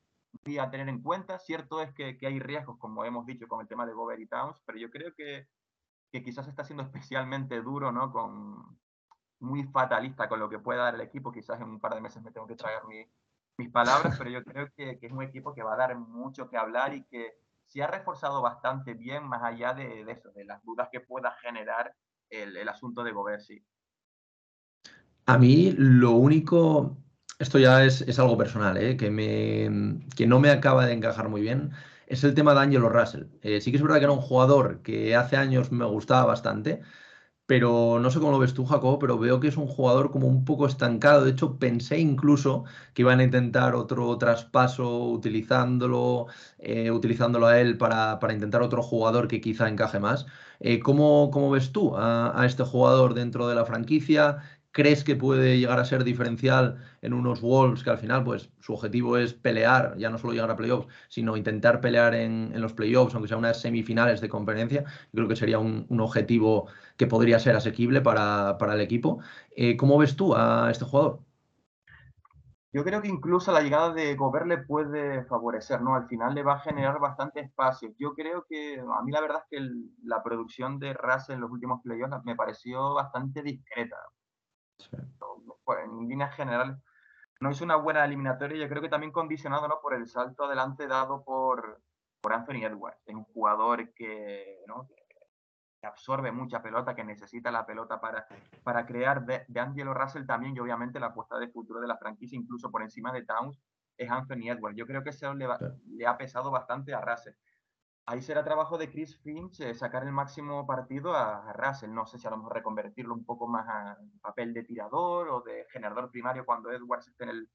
a tener en cuenta. Cierto es que, que, hay riesgos, como hemos dicho, con el tema de Gobert y Towns, pero yo creo que, que quizás está siendo especialmente duro, ¿no? Con, muy fatalista con lo que pueda dar el equipo. Quizás en un par de meses me tengo que traer mi, mis palabras, pero yo creo que, es un equipo que va a dar mucho que hablar y que se ha reforzado bastante bien, más allá de, eso, de las dudas que pueda generar el, asunto de Gobert, A mí lo único, esto ya es, algo personal, ¿eh? que, me, que no me acaba de encajar muy bien, es el tema de Angelo Russell. Eh, sí que es verdad que era un jugador que hace años me gustaba bastante, pero no sé cómo lo ves tú, Jacob, pero veo que es un jugador como un poco estancado. De hecho, pensé incluso que iban a intentar otro traspaso utilizándolo, eh, a él para, intentar otro jugador que quizá encaje más. Eh, ¿cómo, ves tú a, a, este jugador dentro de la franquicia? ¿Crees que puede llegar a ser diferencial en unos Wolves que al final, pues su objetivo es pelear, ya no solo llegar a playoffs, sino intentar pelear en, los playoffs, aunque sea unas semifinales de conferencia? creo que sería un, objetivo que podría ser asequible para, el equipo. Eh, ¿Cómo ves tú a este jugador? Yo creo que incluso la llegada de Gobert le puede favorecer, ¿no? Al final le va a generar bastante espacio. Yo creo que a mí la verdad es que la producción de Russell en los últimos playoffs me pareció bastante discreta. En líneas generales, no hizo una buena eliminatoria. Yo creo que también condicionado ¿no? por el salto adelante dado por, por Anthony Edwards. Es un jugador que, ¿no? que absorbe mucha pelota, que necesita la pelota para, para crear. De, de, Angelo Russell también, y obviamente la apuesta de futuro de la franquicia, incluso por encima de Towns, es Anthony Edwards. Yo creo que eso le, le ha pesado bastante a Russell ahí será trabajo de Chris Finch eh, sacar el máximo partido a, Russell. No sé si a lo mejor reconvertirlo un poco más a papel de tirador o de generador primario cuando Edwards esté en el,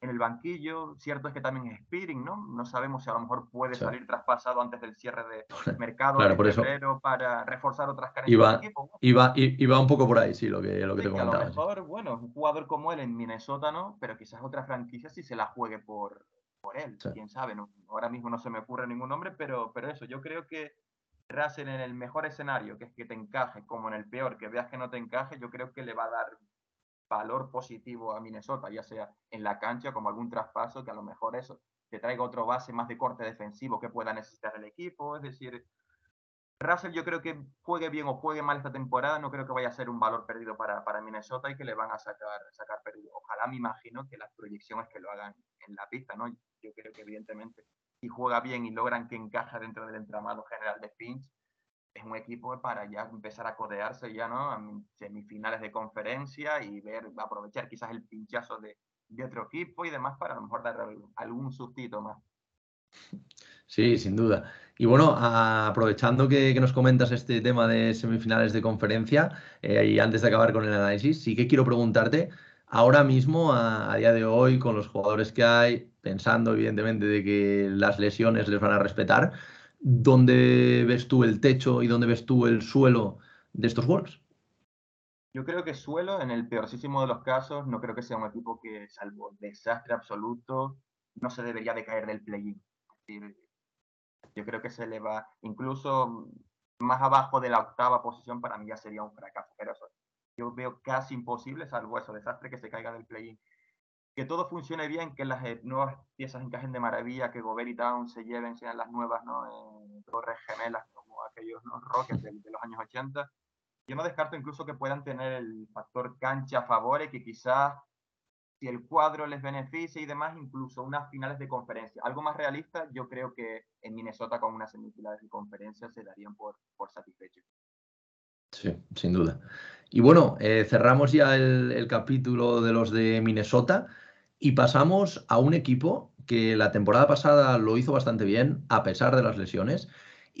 en el banquillo. Cierto es que también es Spearing, ¿no? No sabemos si a lo mejor puede salir traspasado antes del cierre de mercado claro, por eso. para reforzar otras carencias del equipo. Iba, iba, un poco por ahí, sí, lo que, lo que te comentaba. A lo mejor, bueno, un jugador como él en Minnesota, ¿no? Pero quizás otra franquicia si se la juegue por, por él, quién sabe, no, ahora mismo no se me ocurre ningún nombre, pero, pero eso, yo creo que Russell en el mejor escenario, que es que te encaje, como en el peor, que veas que no te encaje, yo creo que le va a dar valor positivo a Minnesota, ya sea en la cancha como algún traspaso, que a lo mejor eso te traiga otro base más de corte defensivo que pueda necesitar el equipo, es decir, Russell yo creo que juegue bien o juegue mal esta temporada, no creo que vaya a ser un valor perdido para, para Minnesota y que le van a sacar, sacar perdido. Ojalá me imagino que la proyección es que lo hagan en la pista, ¿no? Yo creo que evidentemente si juega bien y logran que encaja dentro del entramado general de Finch, es un equipo para ya empezar a codearse ya, ¿no? A semifinales de conferencia y ver, aprovechar quizás el pinchazo de, de otro equipo y demás para a lo mejor dar algún sustito más. Sí, sin duda. Y bueno, aprovechando que, nos comentas este tema de semifinales de conferencia, eh, y antes de acabar con el análisis, sí que quiero preguntarte, ahora mismo, a, día de hoy, con los jugadores que hay, pensando evidentemente de que las lesiones les van a respetar, ¿dónde ves tú el techo y dónde ves tú el suelo de estos Wolves? Yo creo que suelo, en el peorísimo de los casos, no creo que sea un equipo que, salvo desastre absoluto, no se debería de caer del play-in. Yo creo que se le va, incluso más abajo de la octava posición, para mí ya sería un fracaso. Pero yo veo casi imposible, salvo eso, desastre que se caiga del play-in. Que todo funcione bien, que las eh, nuevas piezas encajen de maravilla, que Gobert y Town se lleven, sean las nuevas ¿no? Eh, torres gemelas como aquellos ¿no? Rockets de, de, los años 80. Yo no descarto incluso que puedan tener el factor cancha a favor y que quizás si el cuadro les beneficia y demás, incluso unas finales de conferencia. Algo más realista, yo creo que en Minnesota con unas semifinales de conferencia se darían por, por satisfechos. Sí, sin duda. Y bueno, eh, cerramos ya el, el, capítulo de los de Minnesota y pasamos a un equipo que la temporada pasada lo hizo bastante bien, a pesar de las lesiones,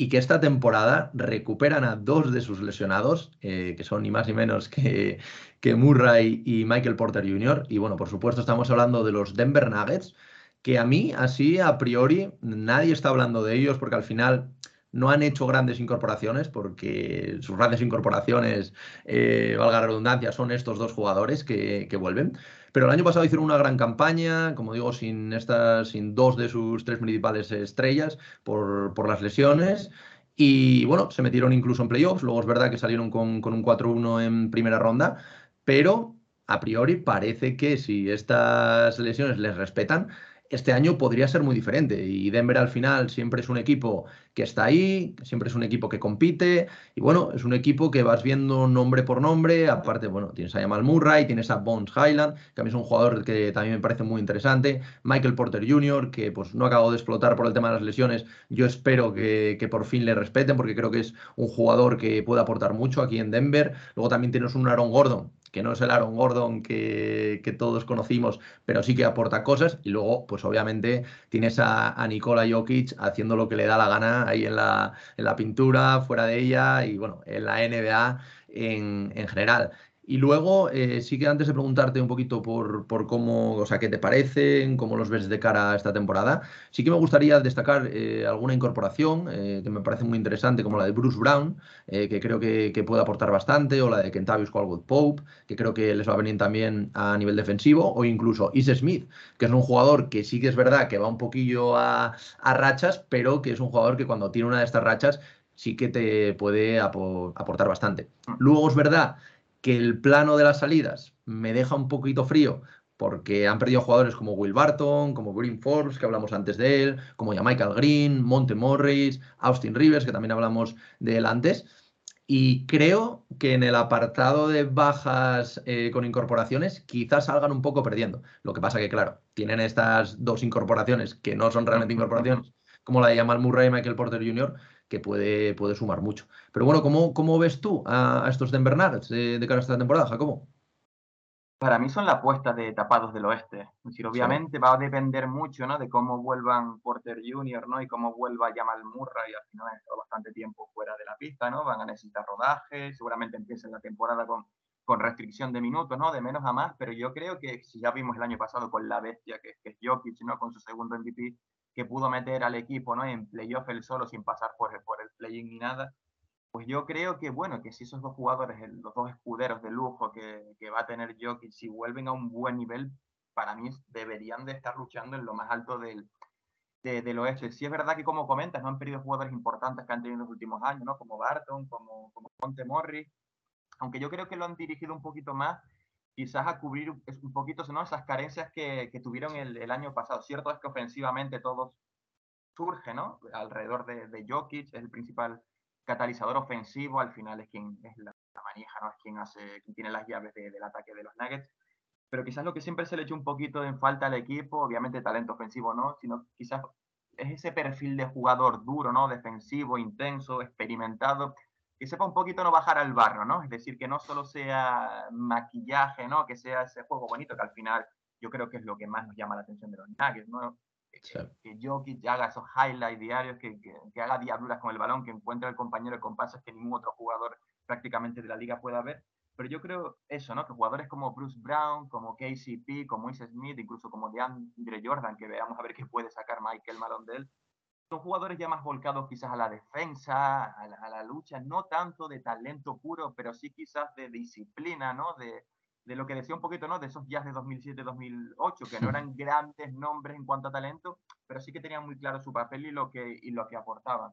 y que esta temporada recuperan a dos de sus lesionados, eh, que son ni más ni menos que, que Murray y Michael Porter Jr. Y bueno, por supuesto estamos hablando de los Denver Nuggets, que a mí así a priori nadie está hablando de ellos porque al final no han hecho grandes incorporaciones, porque sus grandes incorporaciones, eh, valga la redundancia, son estos dos jugadores que, que vuelven. Pero el año pasado hicieron una gran campaña, como digo, sin, estas, sin dos de sus tres principales estrellas por, por las lesiones. Y bueno, se metieron incluso en playoffs. Luego es verdad que salieron con, con un 4-1 en primera ronda. Pero a priori parece que si estas lesiones les respetan, este año podría ser muy diferente. Y Denver al final siempre es un equipo que está ahí, siempre es un equipo que compite y bueno, es un equipo que vas viendo nombre por nombre, aparte, bueno, tienes a Jamal Murray, tienes a Bones Highland, que a es un jugador que también me parece muy interesante, Michael Porter Jr., que pues no acabo de explotar por el tema de las lesiones, yo espero que, que por fin le respeten porque creo que es un jugador que puede aportar mucho aquí en Denver, luego también tienes un Aaron Gordon, que no es el Aaron Gordon que, todos conocimos, pero sí que aporta cosas. Y luego, pues obviamente, tienes a, a Nikola Jokic haciendo lo que le da la gana ahí en la, en la pintura, fuera de ella y bueno, en la NBA en, en general. Y luego, eh, sí que antes de preguntarte un poquito por, por, cómo, o sea, qué te parecen, cómo los ves de cara a esta temporada, sí que me gustaría destacar eh, alguna incorporación eh, que me parece muy interesante, como la de Bruce Brown, que creo que, que, puede aportar bastante, o la de Kentavious Caldwell Pope, que creo que les va a venir también a nivel defensivo, o incluso Is Smith, que es un jugador que sí que es verdad que va un poquillo a, a rachas, pero que es un jugador que cuando tiene una de estas rachas sí que te puede aportar bastante. Mm. Luego es verdad que el plano de las salidas me deja un poquito frío porque han perdido jugadores como Will Barton, como Green Forbes, que hablamos antes de él, como ya Michael Green, Monte Morris, Austin Rivers, que también hablamos de él antes. Y creo que en el apartado de bajas eh, con incorporaciones quizás salgan un poco perdiendo. Lo que pasa que, claro, tienen estas dos incorporaciones que no son realmente incorporaciones, como la de Jamal Murray y Michael Porter Jr., que puede, puede sumar mucho. Pero bueno, ¿cómo, cómo ves tú a, estos Denver Nuggets de, de, cara a esta temporada, Jacobo? Para mí son la apuesta de tapados del oeste. Es decir, obviamente va a depender mucho ¿no? de cómo vuelvan Porter Jr. ¿no? y cómo vuelva Jamal Murray. Al final han estado bastante tiempo fuera de la pista, ¿no? van a necesitar rodaje, seguramente empiecen la temporada con, con restricción de minutos, ¿no? de menos a más, pero yo creo que si ya vimos el año pasado con la bestia que, que es Jokic, ¿no? con su segundo MVP, que pudo meter al equipo ¿no? en playoff el solo sin pasar por, por el play-in ni nada, pues yo creo que, bueno, que si esos dos jugadores, los dos escuderos de lujo que, que va a tener Jokic, si vuelven a un buen nivel, para mí deberían de estar luchando en lo más alto del, de, del oeste. Sí es verdad que, como comentas, no han perdido jugadores importantes que han tenido en los últimos años, ¿no? Como Barton, como, como Morris, aunque yo creo que lo han dirigido un poquito más quizás a cubrir un poquito ¿no? esas carencias que, tuvieron el, año pasado. Cierto es que ofensivamente todos surge alrededor de, de Jokic, es el principal catalizador ofensivo, al final es quien es la, manija, ¿no? es quien, tiene las llaves de, del ataque de los Nuggets. Pero quizás lo que siempre se le echa un poquito en falta al equipo, obviamente talento ofensivo no, sino quizás es ese perfil de jugador duro, ¿no? defensivo, intenso, experimentado, que sepa un poquito no bajar al barro, ¿no? Es decir, que no solo sea maquillaje, ¿no? Que sea ese juego bonito, que al final yo creo que es lo que más nos llama la atención de los Nuggets, ¿no? Sí. Que Jokic haga esos highlights diarios, que, que, que, haga diabluras con el balón, que encuentre al compañero de compases que ningún otro jugador prácticamente de la liga pueda ver. Pero yo creo eso, ¿no? Que jugadores como Bruce Brown, como KCP, como Moise Smith, incluso como DeAndre Jordan, que veamos a ver qué puede sacar Michael Malone de él, son jugadores ya más volcados quizás a la defensa, a la, a la, lucha, no tanto de talento puro, pero sí quizás de disciplina, ¿no? De, de lo que decía un poquito, ¿no? De esos jazz de 2007-2008, que no eran grandes nombres en cuanto a talento, pero sí que tenían muy claro su papel y lo que, y lo que aportaban.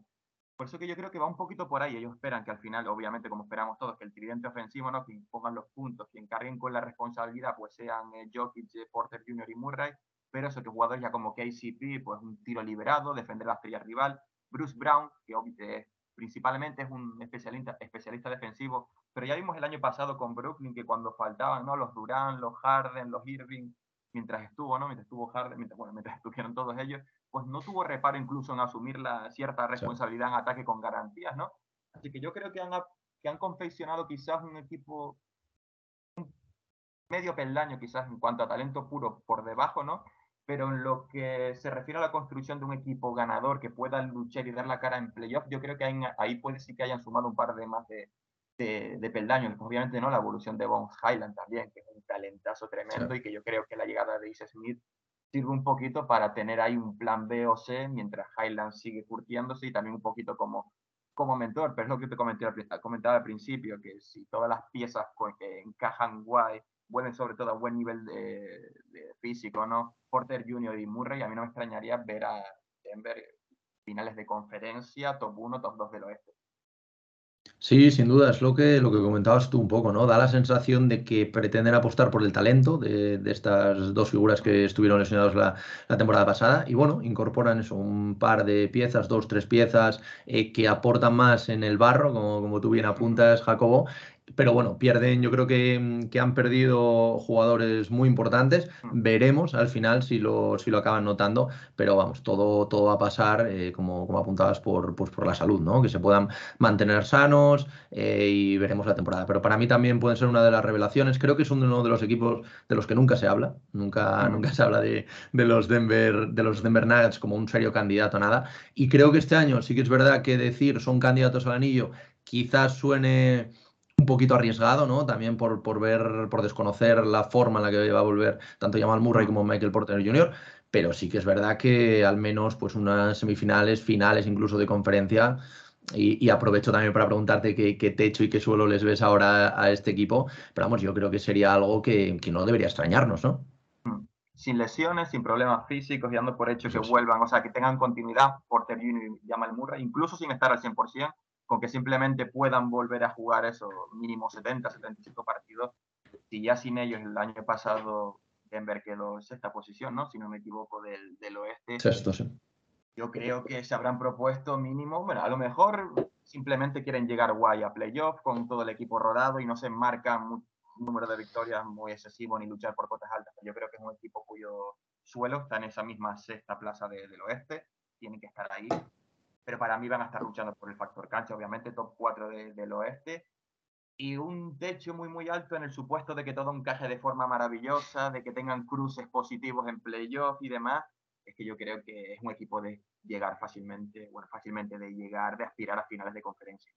Por eso que yo creo que va un poquito por ahí. Ellos esperan que al final, obviamente, como esperamos todos, que el tridente ofensivo, ¿no? Que pongan los puntos, que encarguen con la responsabilidad, pues sean eh, Jokic, Porter Jr. y Murray, pero eso que jugadores ya como KCP, pues un tiro liberado, defender la estrella rival, Bruce Brown, que eh, principalmente es un especialista, especialista defensivo, pero ya vimos el año pasado con Brooklyn que cuando faltaban ¿no? los Durán, los Harden, los Irving, mientras estuvo, ¿no? mientras estuvo Harden, mientras, bueno, mientras estuvieron todos ellos, pues no tuvo reparo incluso en asumir la cierta responsabilidad en ataque con garantías, ¿no? Así que yo creo que han, que han confeccionado quizás un equipo medio peldaño quizás en cuanto a talento puro por debajo, ¿no? Pero en lo que se refiere a la construcción de un equipo ganador que pueda luchar y dar la cara en playoff, yo creo que ahí, ahí puede sí que hayan sumado un par de más de, de, de peldaños. Obviamente, ¿no? La evolución de Bones Highland también, que es un talentazo tremendo sí. y que yo creo que la llegada de Isa Smith sirve un poquito para tener ahí un plan B o C mientras Highland sigue curtiéndose y también un poquito como, como mentor. Pero es lo que te comenté, comentaba al principio, que si todas las piezas que encajan guay vuelven sobre todo a buen nivel de, de, físico, ¿no? Porter Jr. y Murray, a mí no me extrañaría ver a Denver finales de conferencia, top 1, top 2 del oeste. Sí, sin duda, es lo que, lo que comentabas tú un poco, ¿no? Da la sensación de que pretenden apostar por el talento de, estas dos figuras que estuvieron lesionados la, temporada pasada y bueno, incorporan eso, un par de piezas, dos, tres piezas eh, que aportan más en el barro, como, como tú bien apuntas, Jacobo, pero bueno, pierden, yo creo que, que, han perdido jugadores muy importantes. Mm. Veremos al final si lo, si lo acaban notando, pero vamos, todo, todo va a pasar, eh, como, como apuntabas, por, pues por la salud, ¿no? Que se puedan mantener sanos eh, y veremos la temporada. Pero para mí también pueden ser una de las revelaciones. Creo que es uno de los equipos de los que nunca se habla. Nunca, mm. nunca se habla de, de, los Denver, de los Denver Nuggets como un serio candidato a nada. Y creo que este año sí que es verdad que decir son candidatos al anillo quizás suene un poquito arriesgado, ¿no? También por, por ver, por desconocer la forma en la que va a volver tanto Jamal Murray como Michael Porter Jr., pero sí que es verdad que al menos pues unas semifinales, finales incluso de conferencia, y, aprovecho también para preguntarte qué, techo y qué suelo les ves ahora a este equipo, pero vamos, yo creo que sería algo que, no debería extrañarnos, ¿no? Mm. Sin lesiones, sin problemas físicos, y dando por hecho que vuelvan, o sea, que tengan continuidad Porter Jr. y Jamal Murray, incluso sin estar al 100%, con que simplemente puedan volver a jugar eso, mínimo 70, 75 partidos. Si ya sin ellos el año pasado Denver quedó en sexta posición, ¿no? Si no me equivoco, del, del oeste. Sexto, sí. Yo creo que se habrán propuesto mínimo, bueno, a lo mejor simplemente quieren llegar guay a playoff con todo el equipo rodado y no se marcan un número de victorias muy excesivo ni luchar por cotas altas. Yo creo que es un equipo cuyo suelo está en esa misma sexta plaza del oeste, tienen que estar ahí pero para mí van a estar luchando por el factor cancha, obviamente top 4 del oeste, y un techo muy muy alto en el supuesto de que todo encaje de forma maravillosa, de que tengan cruces positivos en playoff y demás, es que yo creo que es un equipo de llegar fácilmente, bueno, fácilmente de llegar, de aspirar a finales de conferencia.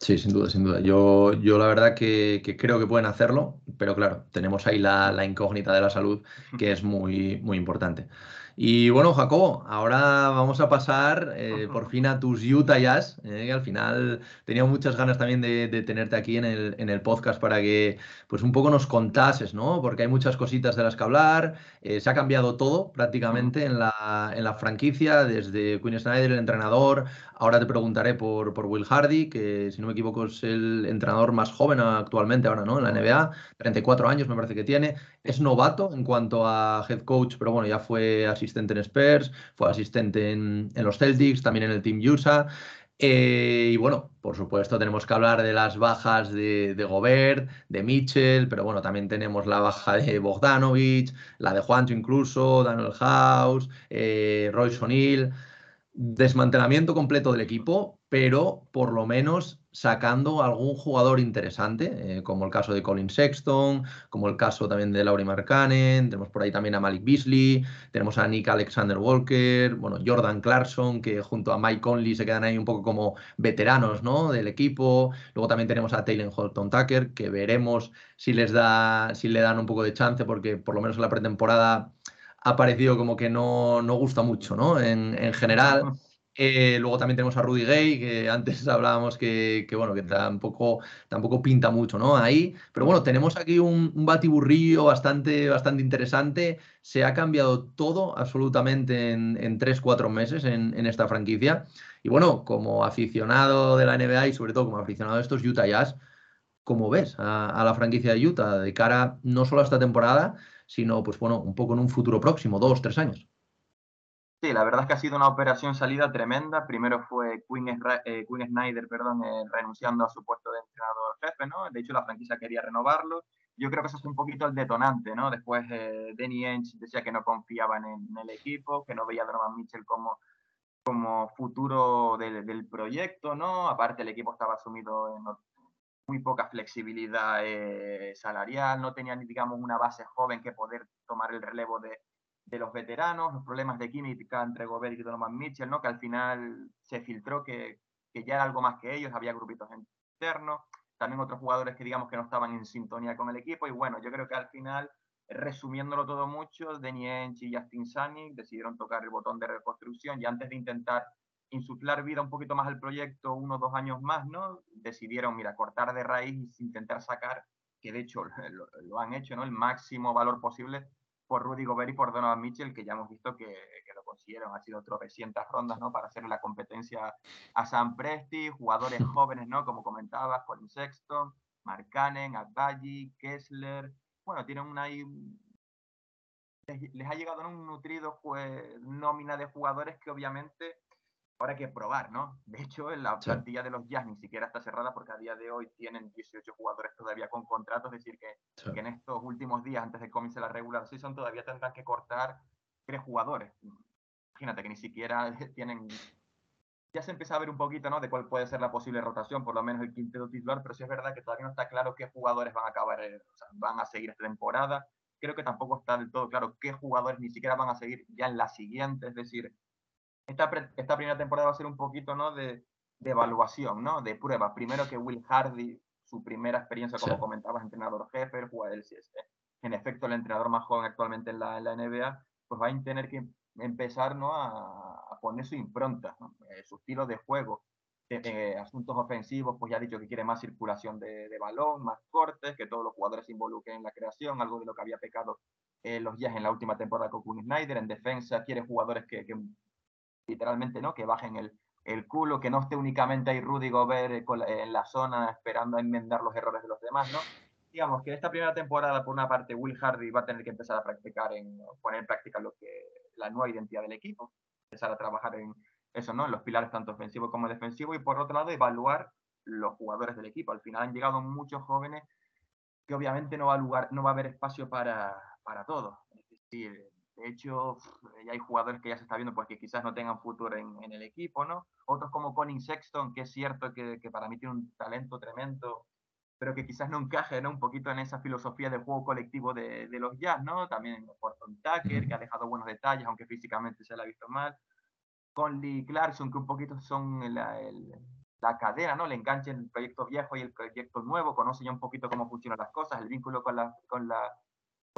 Sí, sin duda, sin duda. Yo, yo la verdad que, creo que pueden hacerlo, pero claro, tenemos ahí la, la incógnita de la salud que es muy, muy importante. Y bueno, Jacobo, ahora vamos a pasar eh, por fin a tus Utah Jazz, eh, que al final tenía muchas ganas también de, tenerte aquí en el, en el, podcast para que pues un poco nos contases, ¿no? Porque hay muchas cositas de las que hablar, eh, se ha cambiado todo prácticamente en la, en la franquicia, desde Quinn Snyder, el entrenador, Ahora te preguntaré por, por Will Hardy, que si no me equivoco es el entrenador más joven actualmente ahora, ¿no? En la NBA, 34 años me parece que tiene. Es novato en cuanto a head coach, pero bueno, ya fue asistente en Spurs, fue asistente en, los Celtics, también en el Team USA. Eh, y bueno, por supuesto tenemos que hablar de las bajas de, Gobert, de Mitchell, pero bueno, también tenemos la baja de Bogdanovich, la de Juancho incluso, Daniel House, eh, Royce O'Neill desmantelamiento completo del equipo, pero por lo menos sacando algún jugador interesante, eh, como el caso de Colin Sexton, como el caso también de Laurie Markkanen, tenemos por ahí también a Malik Beasley, tenemos a Nick Alexander Walker, bueno, Jordan Clarkson, que junto a Mike Conley se quedan ahí un poco como veteranos ¿no? del equipo, luego también tenemos a Taylor Holton Tucker, que veremos si les da, si le dan un poco de chance, porque por lo menos en la pretemporada ha parecido como que no, no gusta mucho, ¿no? En, en general. Eh, luego también tenemos a Rudy Gay, que antes hablábamos que, bueno, que tampoco, tampoco pinta mucho, ¿no? Ahí. Pero bueno, tenemos aquí un, batiburrillo bastante, bastante interesante. Se ha cambiado todo absolutamente en, en 3-4 meses en, esta franquicia. Y bueno, como aficionado de la NBA y sobre todo como aficionado de estos Utah Jazz, ¿cómo ves a, a la franquicia de Utah de cara no solo a esta temporada, sino pues bueno, un poco en un futuro próximo, dos, tres años. Sí, la verdad es que ha sido una operación salida tremenda. Primero fue Quinn, eh, Snyder perdón, eh, renunciando a su puesto de entrenador jefe, ¿no? De hecho, la franquicia quería renovarlo. Yo creo que eso fue un poquito el detonante, ¿no? Después eh, Danny Ainge decía que no confiaban en, el equipo, que no veía a Donovan Mitchell como, como futuro del, del proyecto, ¿no? Aparte, el equipo estaba sumido en, muy poca flexibilidad eh, salarial, no tenían, digamos, una base joven que poder tomar el relevo de, de, los veteranos, los problemas de química entre Gobert y Donovan Mitchell, ¿no? que al final se filtró que, que ya era algo más que ellos, había grupitos internos, también otros jugadores que digamos que no estaban en sintonía con el equipo, y bueno, yo creo que al final, resumiéndolo todo mucho, Denny Ench y Justin Sunny decidieron tocar el botón de reconstrucción y antes de intentar insuflar vida un poquito más al proyecto uno o dos años más, ¿no? Decidieron, mira, cortar de raíz y intentar sacar, que de hecho lo, han hecho, ¿no? El máximo valor posible por Rudy Gobert y por Donovan Mitchell, que ya hemos visto que, que lo consiguieron. Ha sido 300 rondas, ¿no? Para hacer la competencia a Sam Presti, jugadores jóvenes, ¿no? Como comentabas, Colin Sexton, Mark Cannon, Agbayi, Kessler. Bueno, tienen una. Les, ha llegado un nutrido nómina de jugadores que obviamente ahora hay que probar, ¿no? De hecho, la plantilla de los Jazz ni siquiera está cerrada porque a día de hoy tienen 18 jugadores todavía con contratos, es decir, que, que en estos últimos días, antes de comience la regular season, todavía tendrán que cortar tres jugadores. Imagínate que ni siquiera tienen... Ya se empieza a ver un poquito, ¿no? De cuál puede ser la posible rotación, por lo menos el quinteto titular, pero sí es verdad que todavía no está claro qué jugadores van a acabar, eh, o sea, van a seguir esta temporada. Creo que tampoco está del todo claro qué jugadores ni siquiera van a seguir ya en la siguiente, es decir, esta, primera temporada va a ser un poquito ¿no? de, evaluación, ¿no? de prueba. Primero que Will Hardy, su primera experiencia, como comentabas, entrenador jefe, el jugador del CSE, en efecto el entrenador más joven actualmente en la, NBA, pues va a tener que empezar ¿no? a, poner su impronta, eh, su estilo de juego. Eh, eh, asuntos ofensivos, pues ya ha dicho que quiere más circulación de, balón, más cortes, que todos los jugadores se involucren en la creación, algo de lo que había pecado los días en la última temporada con Kun Snyder. En defensa quiere jugadores que, que literalmente, ¿no? Que bajen el, el culo, que no esté únicamente ahí Rudy Gobert eh, en la zona esperando a enmendar los errores de los demás, ¿no? Digamos que esta primera temporada, por una parte, Will Hardy va a tener que empezar a practicar, en poner en práctica lo que, la nueva identidad del equipo, empezar a trabajar en eso, ¿no? En los pilares tanto ofensivos como defensivos y por otro lado, evaluar los jugadores del equipo. Al final han llegado muchos jóvenes que obviamente no va a, lugar, no va a haber espacio para, para todos. Es decir, de hecho, ya hay jugadores que ya se está viendo pues que quizás no tengan futuro en, el equipo, ¿no? Otros como Colin Sexton, que es cierto que, que, para mí tiene un talento tremendo, pero que quizás no encaje, ¿no? Un poquito en esa filosofía de juego colectivo de, de los Jazz, ¿no? También Porton Tucker, que ha dejado buenos detalles, aunque físicamente se la ha visto mal. Conley Clarkson, que un poquito son la, la cadena, ¿no? Le enganche el proyecto viejo y el proyecto nuevo, conoce ya un poquito cómo funcionan las cosas, el vínculo con la, con la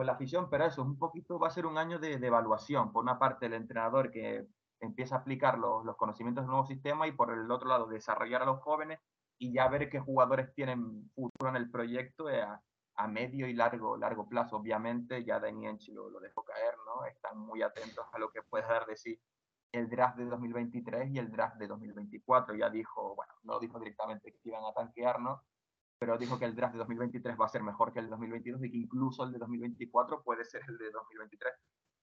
la afición, pero eso, un poquito va a ser un año de, evaluación. Por una parte, el entrenador que empieza a aplicar los, los, conocimientos del nuevo sistema y por el otro lado, desarrollar a los jóvenes y ya ver qué jugadores tienen futuro en el proyecto eh, a, a medio y largo, largo plazo. Obviamente, ya Daniel lo, lo dejó caer, ¿no? Están muy atentos a lo que puede dar de sí el draft de 2023 y el draft de 2024. Ya dijo, bueno, no dijo directamente que iban a tanquear, ¿no? Pero dijo que el draft de 2023 va a ser mejor que el de 2022 y que incluso el de 2024 puede ser el de 2023.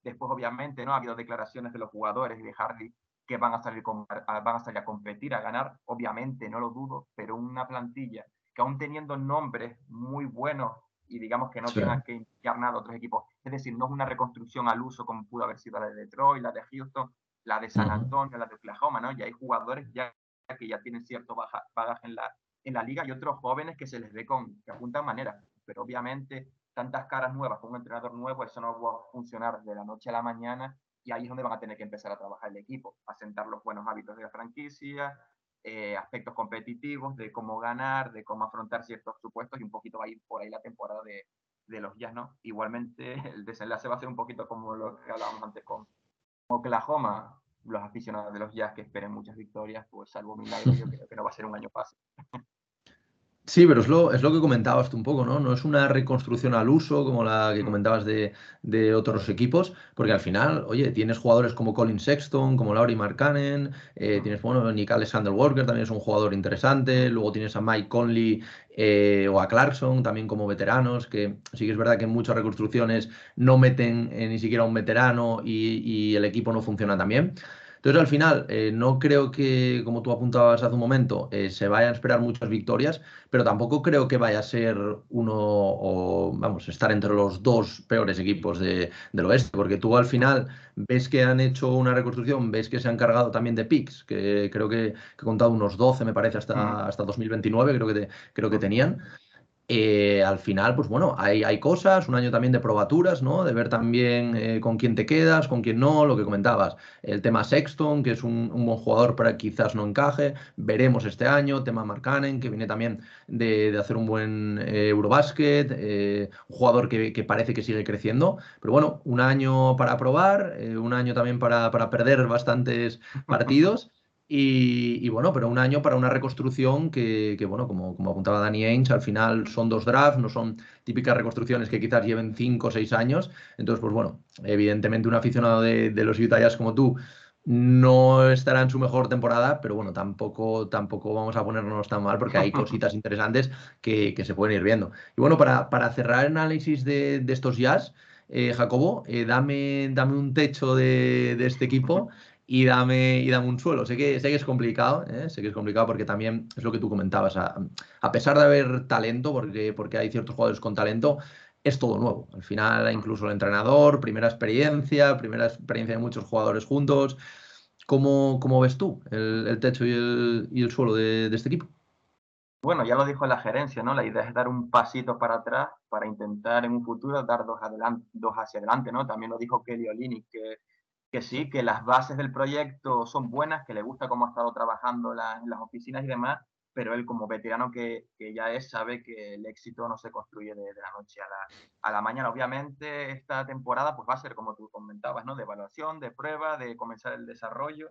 Después, obviamente, ¿no? Ha habido declaraciones de los jugadores y de Hardy que van a, salir van a salir a competir, a ganar. Obviamente, no lo dudo, pero una plantilla que aún teniendo nombres muy buenos y digamos que no tengan que enviar nada a otros equipos, es decir, no es una reconstrucción al uso como pudo haber sido la de Detroit, la de Houston, la de San Antonio, la de Oklahoma, ¿no? Ya hay jugadores ya que ya tienen cierto bagaje en la, en la liga y otros jóvenes que se les ve con, que apuntan manera, pero obviamente tantas caras nuevas con un entrenador nuevo, eso no va a funcionar de la noche a la mañana y ahí es donde van a tener que empezar a trabajar el equipo, a sentar los buenos hábitos de la franquicia, eh, aspectos competitivos, de cómo ganar, de cómo afrontar ciertos supuestos y un poquito va a ir por ahí la temporada de, de los Jazz, ¿no? Igualmente el desenlace va a ser un poquito como lo que hablábamos antes con Oklahoma, los aficionados de los Jazz que esperen muchas victorias, pues salvo milagro, yo creo que no va a ser un año fácil. Sí, pero es lo, es lo que comentabas tú un poco, ¿no? No es una reconstrucción al uso como la que mm. comentabas de, de otros equipos, porque al final, oye, tienes jugadores como Colin Sexton, como Laurie Markkanen, eh, mm. tienes, bueno, Nick Alexander Walker también es un jugador interesante, luego tienes a Mike Conley eh, o a Clarkson también como veteranos, que sí que es verdad que en muchas reconstrucciones no meten eh, ni siquiera un veterano y, y el equipo no funciona tan bien. Entonces, al final, eh, no creo que, como tú apuntabas hace un momento, eh, se vayan a esperar muchas victorias, pero tampoco creo que vaya a ser uno o, vamos, estar entre los dos peores equipos de, del oeste, porque tú al final ves que han hecho una reconstrucción, ves que se han cargado también de picks, que creo que, he contado unos 12, me parece, hasta, mm. hasta 2029, creo que, creo que tenían. Eh, al final, pues bueno, hay, hay, cosas, un año también de probaturas, ¿no? De ver también eh, con quién te quedas, con quién no, lo que comentabas. El tema Sexton, que es un, buen jugador, pero quizás no encaje. Veremos este año. Tema Marcanen, que viene también de, hacer un buen eh, Eurobasket. un jugador que, parece que sigue creciendo. Pero bueno, un año para probar, un año también para, para perder bastantes partidos. Y, bueno, pero un año para una reconstrucción que, bueno, como, como, apuntaba Danny Ainge, al final son dos drafts, no son típicas reconstrucciones que quizás lleven cinco o seis años. Entonces, pues bueno, evidentemente un aficionado de, los Utah Jazz como tú no estará en su mejor temporada, pero bueno, tampoco, tampoco vamos a ponernos tan mal porque hay cositas interesantes que, se pueden ir viendo. Y bueno, para, para cerrar el análisis de, estos Jazz, eh, Jacobo, eh, dame, dame un techo de, de este equipo y dame, un suelo. Sé que, sé que es complicado, ¿eh? sé que es complicado porque también es lo que tú comentabas. A, pesar de haber talento, porque, porque hay ciertos jugadores con talento, es todo nuevo. Al final, incluso el entrenador, primera experiencia, primera experiencia de muchos jugadores juntos. ¿Cómo, cómo ves tú el, techo y el, y el suelo de, este equipo? Bueno, ya lo dijo la gerencia, ¿no? La idea es dar un pasito para atrás para intentar en un futuro dar dos, adelante, dos hacia adelante, ¿no? También lo dijo Kelly Olini, que que sí, que las bases del proyecto son buenas, que le gusta cómo ha estado trabajando en las oficinas y demás, pero él como veterano que, que, ya es, sabe que el éxito no se construye de, la noche a la, a la, mañana. Obviamente esta temporada pues va a ser como tú comentabas, ¿no? De evaluación, de prueba, de comenzar el desarrollo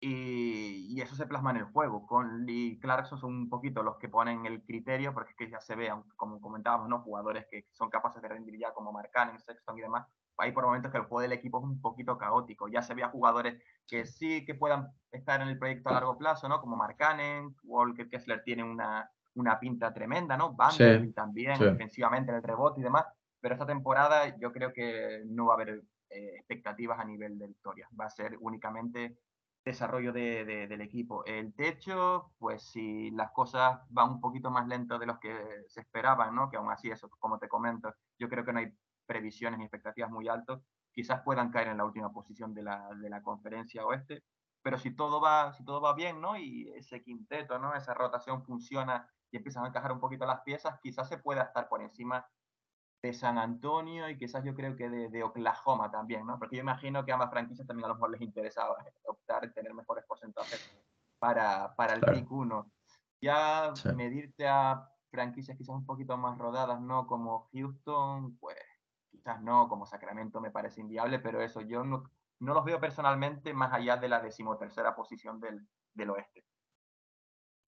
y, y eso se plasma en el juego. Con Lee Clarkson son un poquito los que ponen el criterio porque es que ya se ve, como comentábamos, ¿no? Jugadores que son capaces de rendir ya como Marcanen, Sexton y demás, hay por momentos que el juego del equipo es un poquito caótico. Ya se veía jugadores que sí que puedan estar en el proyecto a largo plazo, ¿no? Como Marcanen, Walker Kessler tiene una, una pinta tremenda, ¿no? Van también, defensivamente en el rebote y demás. Pero esta temporada yo creo que no va a haber eh, expectativas a nivel de victoria. Va a ser únicamente desarrollo de, del equipo. El techo, pues si las cosas van un poquito más lento de los que se esperaban, ¿no? Que aún así eso, como te comento, yo creo que no hay previsiones y expectativas muy altas, quizás puedan caer en la última posición de la, de la conferencia oeste. Pero si todo va, si todo va bien, ¿no? Y ese quinteto, ¿no? Esa rotación funciona y empiezan a encajar un poquito las piezas, quizás se pueda estar por encima de San Antonio y quizás yo creo que de, de, Oklahoma también, ¿no? Porque yo imagino que ambas franquicias también a lo mejor les interesaba optar en tener mejores porcentajes para, para el pick 1. Ya medirte a franquicias quizás un poquito más rodadas, ¿no? Como Houston, pues no, como Sacramento me parece inviable, pero eso yo no, no los veo personalmente más allá de la decimotercera posición del, del oeste.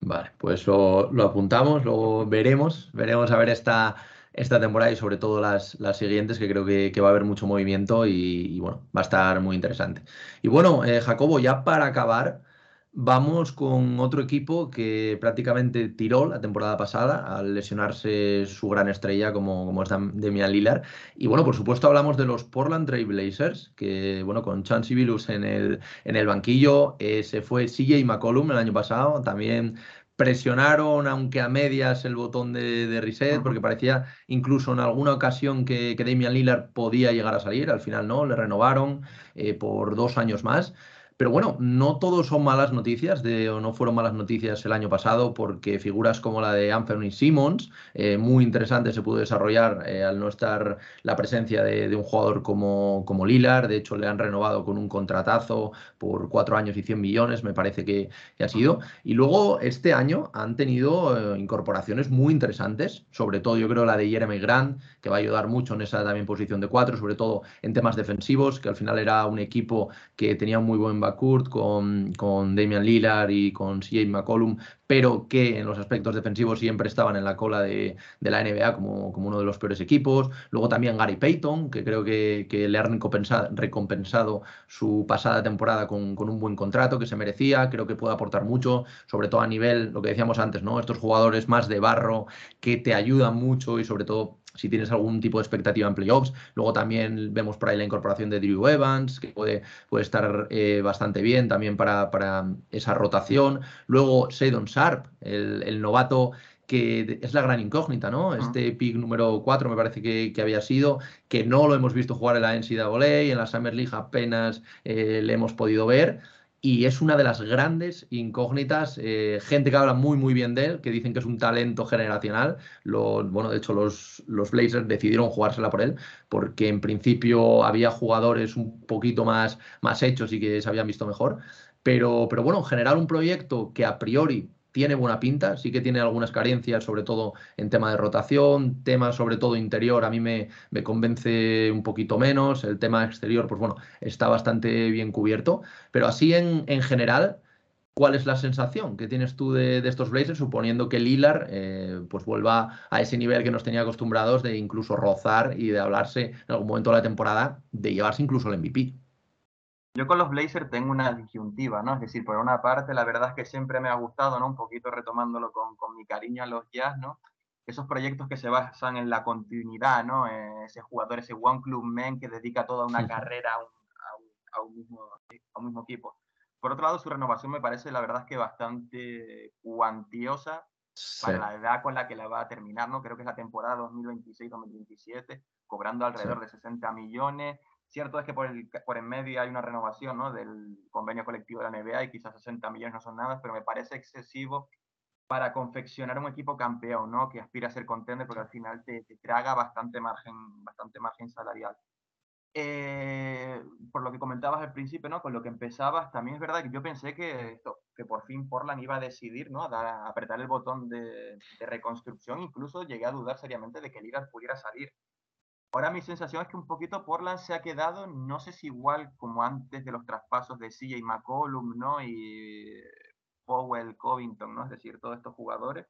Vale, pues lo, apuntamos, lo veremos, veremos a ver esta, esta temporada y sobre todo las, las siguientes, que creo que, que, va a haber mucho movimiento y, bueno, va a estar muy interesante. Y bueno, eh, Jacobo, ya para acabar, Vamos con otro equipo que prácticamente tiró la temporada pasada al lesionarse su gran estrella como, como es Demian Lillard. Y bueno, por supuesto hablamos de los Portland Trail Blazers, que bueno, con Chansey Billups en el, en el banquillo, eh, se fue CJ McCollum el año pasado, también presionaron, aunque a medias, el botón de, reset, porque parecía incluso en alguna ocasión que, que, Damian Lillard podía llegar a salir, al final no, le renovaron eh, por dos años más. Pero bueno, no todos son malas noticias, de, o no fueron malas noticias el año pasado, porque figuras como la de Anthony Simmons, eh, muy interesante, se pudo desarrollar eh, al no estar la presencia de, un jugador como, como Lilar. De hecho, le han renovado con un contratazo por cuatro años y 100 millones, me parece que, ha sido. Y luego, este año han tenido eh, incorporaciones muy interesantes, sobre todo yo creo la de Jeremy Grant, que va a ayudar mucho en esa también posición de cuatro, sobre todo en temas defensivos, que al final era un equipo que tenía un muy buen Kurt, con, con Damian Lillard y con CJ McCollum, pero que en los aspectos defensivos siempre estaban en la cola de, la NBA como, como, uno de los peores equipos. Luego también Gary Payton, que creo que, le han recompensado, su pasada temporada con, con, un buen contrato que se merecía. Creo que puede aportar mucho, sobre todo a nivel, lo que decíamos antes, ¿no? Estos jugadores más de barro que te ayudan mucho y sobre todo si tienes algún tipo de expectativa en playoffs. Luego también vemos por ahí la incorporación de Drew Evans, que puede, puede estar eh, bastante bien también para, para, esa rotación. Luego Seydon Sharp, el, novato que es la gran incógnita, ¿no? Este pick número 4 me parece que, había sido, que no lo hemos visto jugar en la NCAA, en la Summer League apenas eh, le hemos podido ver y es una de las grandes incógnitas. Eh, gente que habla muy, muy bien de él, que dicen que es un talento generacional. Bueno, de hecho, los, los Blazers decidieron jugársela por él, porque en principio había jugadores un poquito más, más hechos y que se habían visto mejor. Pero, pero bueno, generar un proyecto que a priori tiene buena pinta, sí que tiene algunas carencias, sobre todo en tema de rotación, tema sobre todo interior, a mí me, convence un poquito menos, el tema exterior, pues bueno, está bastante bien cubierto, pero así en, en general, ¿Cuál es la sensación que tienes tú de, estos Blazers, suponiendo que Lillard eh, pues vuelva a ese nivel que nos tenía acostumbrados de incluso rozar y de hablarse en algún momento de la temporada de llevarse incluso el MVP? Yo con los Blazers tengo una disyuntiva, ¿no? Es decir, por una parte, la verdad es que siempre me ha gustado, ¿no? Un poquito retomándolo con, con mi cariño a los Jazz, ¿no? Esos proyectos que se basan en la continuidad, ¿no? Eh, ese jugador, ese One Club Man que dedica toda una carrera a un, a un, mismo, a un mismo equipo. Por otro lado, su renovación me parece, la verdad, es que bastante cuantiosa para la edad con la que la va a terminar, ¿no? Creo que es la temporada 2026-2027, cobrando alrededor de 60 millones. Cierto es que por, el, en medio hay una renovación ¿no? del convenio colectivo de la NBA y quizás 60 millones no son nada, pero me parece excesivo para confeccionar un equipo campeón, ¿no? Que aspira a ser contender, porque al final te, te traga bastante margen, bastante margen salarial. Eh, por lo que comentabas al principio, ¿no? Con lo que empezabas, también es verdad que yo pensé que, esto, que por fin Portland iba a decidir, ¿no? A, apretar el botón de, de, reconstrucción. Incluso llegué a dudar seriamente de que Lillard pudiera salir. Ahora mi sensación es que un poquito Portland se ha quedado, no sé si igual como antes de los traspasos de CJ McCollum, ¿no? Y Powell, Covington, ¿no? Es decir, todos estos jugadores.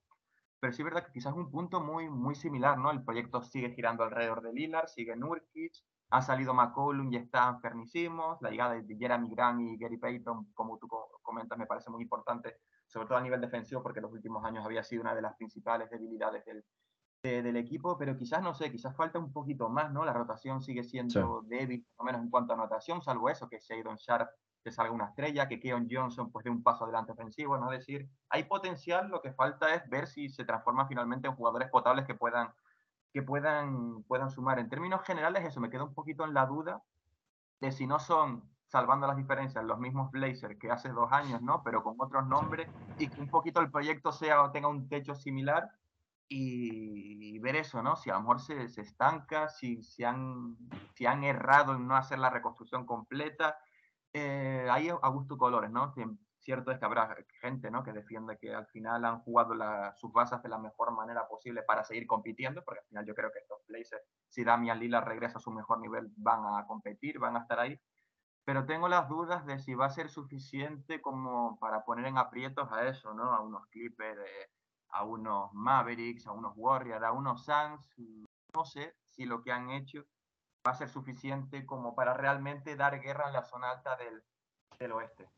Pero sí es verdad que quizás un punto muy, muy similar, ¿no? El proyecto sigue girando alrededor de Lillard, sigue Nurkic, ha salido McCollum y está enfermísimos. La llegada de Jeremy Grant y Gary Payton, como tú comentas, me parece muy importante, sobre todo a nivel defensivo, porque en los últimos años había sido una de las principales debilidades del, del equipo, pero quizás, no sé, quizás falta un poquito más, ¿no? La rotación sigue siendo débil, por lo menos en cuanto a anotación, salvo eso, que Shadon Sharp que salga una estrella, que Keon Johnson pues dé un paso adelante ofensivo, ¿no? Es decir, hay potencial, lo que falta es ver si se transforma finalmente en jugadores potables que puedan que puedan, puedan sumar. En términos generales, eso me queda un poquito en la duda de si no son, salvando las diferencias, los mismos Blazers que hace dos años, ¿no? Pero con otros nombres y que un poquito el proyecto sea o tenga un techo similar y, ver eso, ¿no? Si a lo mejor se, se estanca, si, si, han, si han errado en no hacer la reconstrucción completa. Eh, ahí a gusto colores, ¿no? Cierto es que habrá gente ¿no? que defiende que al final han jugado sus bases de la mejor manera posible para seguir compitiendo, porque al final yo creo que estos Blazers, si Damian Lila regresa a su mejor nivel, van a competir, van a estar ahí. Pero tengo las dudas de si va a ser suficiente como para poner en aprietos a eso, ¿no? A unos Clippers, a unos Mavericks, a unos Warriors, a unos Suns. No sé si lo que han hecho va a ser suficiente como para realmente dar guerra en la zona alta del, del oeste.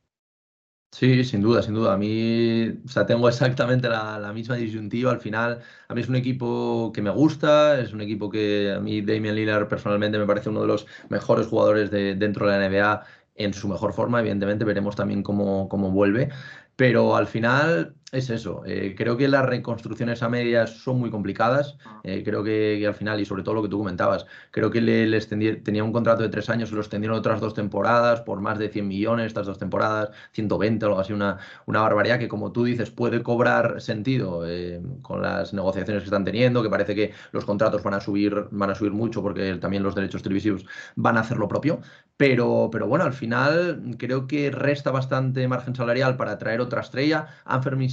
Sí, sin duda, sin duda. A mí, o sea, tengo exactamente la, misma disyuntiva. Al final, a mí es un equipo que me gusta, es un equipo que a mí Damian Lillard personalmente me parece uno de los mejores jugadores de, dentro de la NBA en su mejor forma. Evidentemente, veremos también cómo, cómo vuelve. Pero al final es eso. Eh, creo que las reconstrucciones a medias son muy complicadas. Ah. Eh, creo que, al final, y sobre todo lo que tú comentabas, creo que le, les tenía un contrato de tres años y lo extendieron otras dos temporadas por más de 100 millones, estas dos temporadas, 120 o algo así, una, una barbaridad que, como tú dices, puede cobrar sentido eh, con las negociaciones que están teniendo, que parece que los contratos van a subir, van a subir mucho porque también los derechos televisivos van a hacer lo propio. Pero, pero bueno, al final creo que resta bastante margen salarial para traer otra estrella.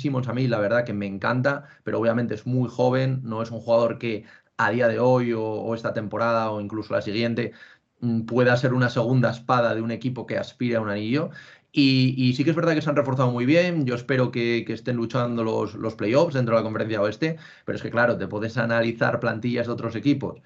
Simmons a mí la verdad que me encanta, pero obviamente es muy joven, no es un jugador que a día de hoy o, esta temporada o incluso la siguiente mm, pueda ser una segunda espada de un equipo que aspire a un anillo. Y, sí que es verdad que se han reforzado muy bien. Yo espero que, estén luchando los, los playoffs dentro de la conferencia oeste. Pero es que, claro, te puedes analizar plantillas de otros equipos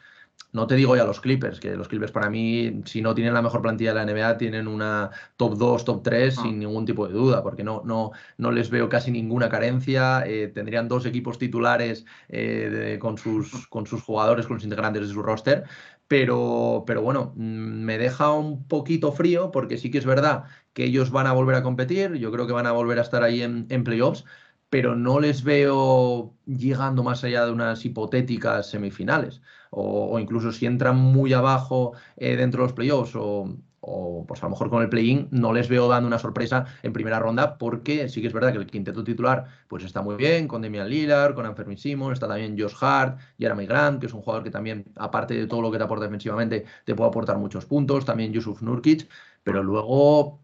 no te digo ya los Clippers, que los Clippers para mí, si no tienen la mejor plantilla de la NBA, tienen una top 2, top 3 ah. sin ningún tipo de duda, porque no, no, no les veo casi ninguna carencia. Eh, tendrían dos equipos titulares eh, con, sus, con sus jugadores, con los integrantes de su roster. Pero, pero bueno, mm, me deja un poquito frío porque sí que es verdad que ellos van a volver a competir, yo creo que van a volver a estar ahí en, en playoffs, pero no les veo llegando más allá de unas hipotéticas semifinales. O, incluso si entran muy abajo eh, dentro de los playoffs o, o pues a lo mejor con el play-in no les veo dando una sorpresa en primera ronda porque sí que es verdad que el quinteto titular pues está muy bien con Demian Lillard, con Anfermi Simon, está también Josh Hart, Jeremy Grant, que es un jugador que también aparte de todo lo que te aporta defensivamente te puede aportar muchos puntos, también Yusuf Nurkic, pero luego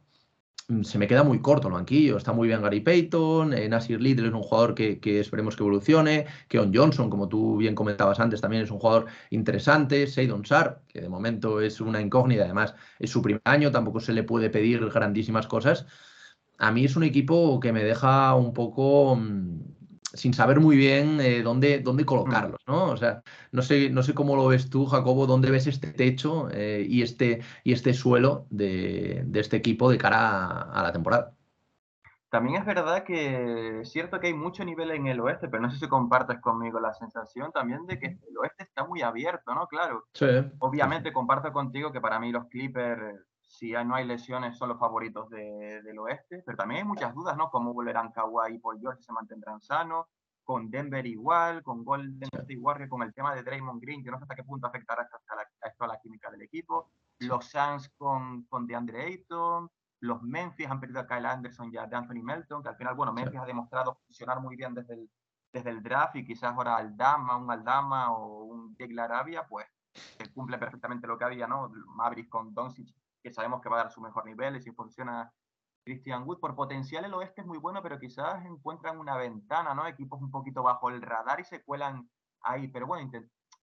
se me queda muy corto el banquillo. Está muy bien Gary Payton, eh, Nasir Little es un jugador que, esperemos que evolucione, Keon Johnson, como tú bien comentabas antes, también es un jugador interesante, Seydon Sar, que de momento es una incógnita, además es su primer año, tampoco se le puede pedir grandísimas cosas. a mí es un equipo que me deja un poco mm, sin saber muy bien eh, dónde, dónde mm. colocarlos, ¿no? O sea, no sé, no sé cómo lo ves tú, Jacobo, dónde ves este techo eh, y, este, y este suelo de, este equipo de cara a, la temporada. También es verdad que es cierto que hay mucho nivel en el oeste, pero no sé si compartes conmigo la sensación también de que el oeste está muy abierto, ¿no? Claro. Sí. Obviamente comparto contigo que para mí los Clippers si no hay lesiones, son los favoritos del oeste, pero también hay muchas dudas, ¿no? Cómo volverán Kawhi y Paul George, se mantendrán sanos, con Denver igual, con Golden State Warriors, con el tema de Draymond Green, que no sé hasta qué punto afectará esto a la, esto a la química del equipo, los Suns con, con DeAndre Ayton, los Memphis han perdido a Kyle Anderson y a Anthony Melton, que al final, bueno, Memphis ha demostrado funcionar muy bien desde el, desde el draft y quizás ahora Aldama, un Aldama o un Jake Arabia, pues cumple perfectamente lo que había, ¿no? Mavericks con Doncic que sabemos que va a dar su mejor nivel y si funciona Christian Wood. Por potencial el oeste es muy bueno, pero quizás encuentran una ventana, ¿no? Equipos un poquito bajo el radar y se cuelan ahí. Pero bueno,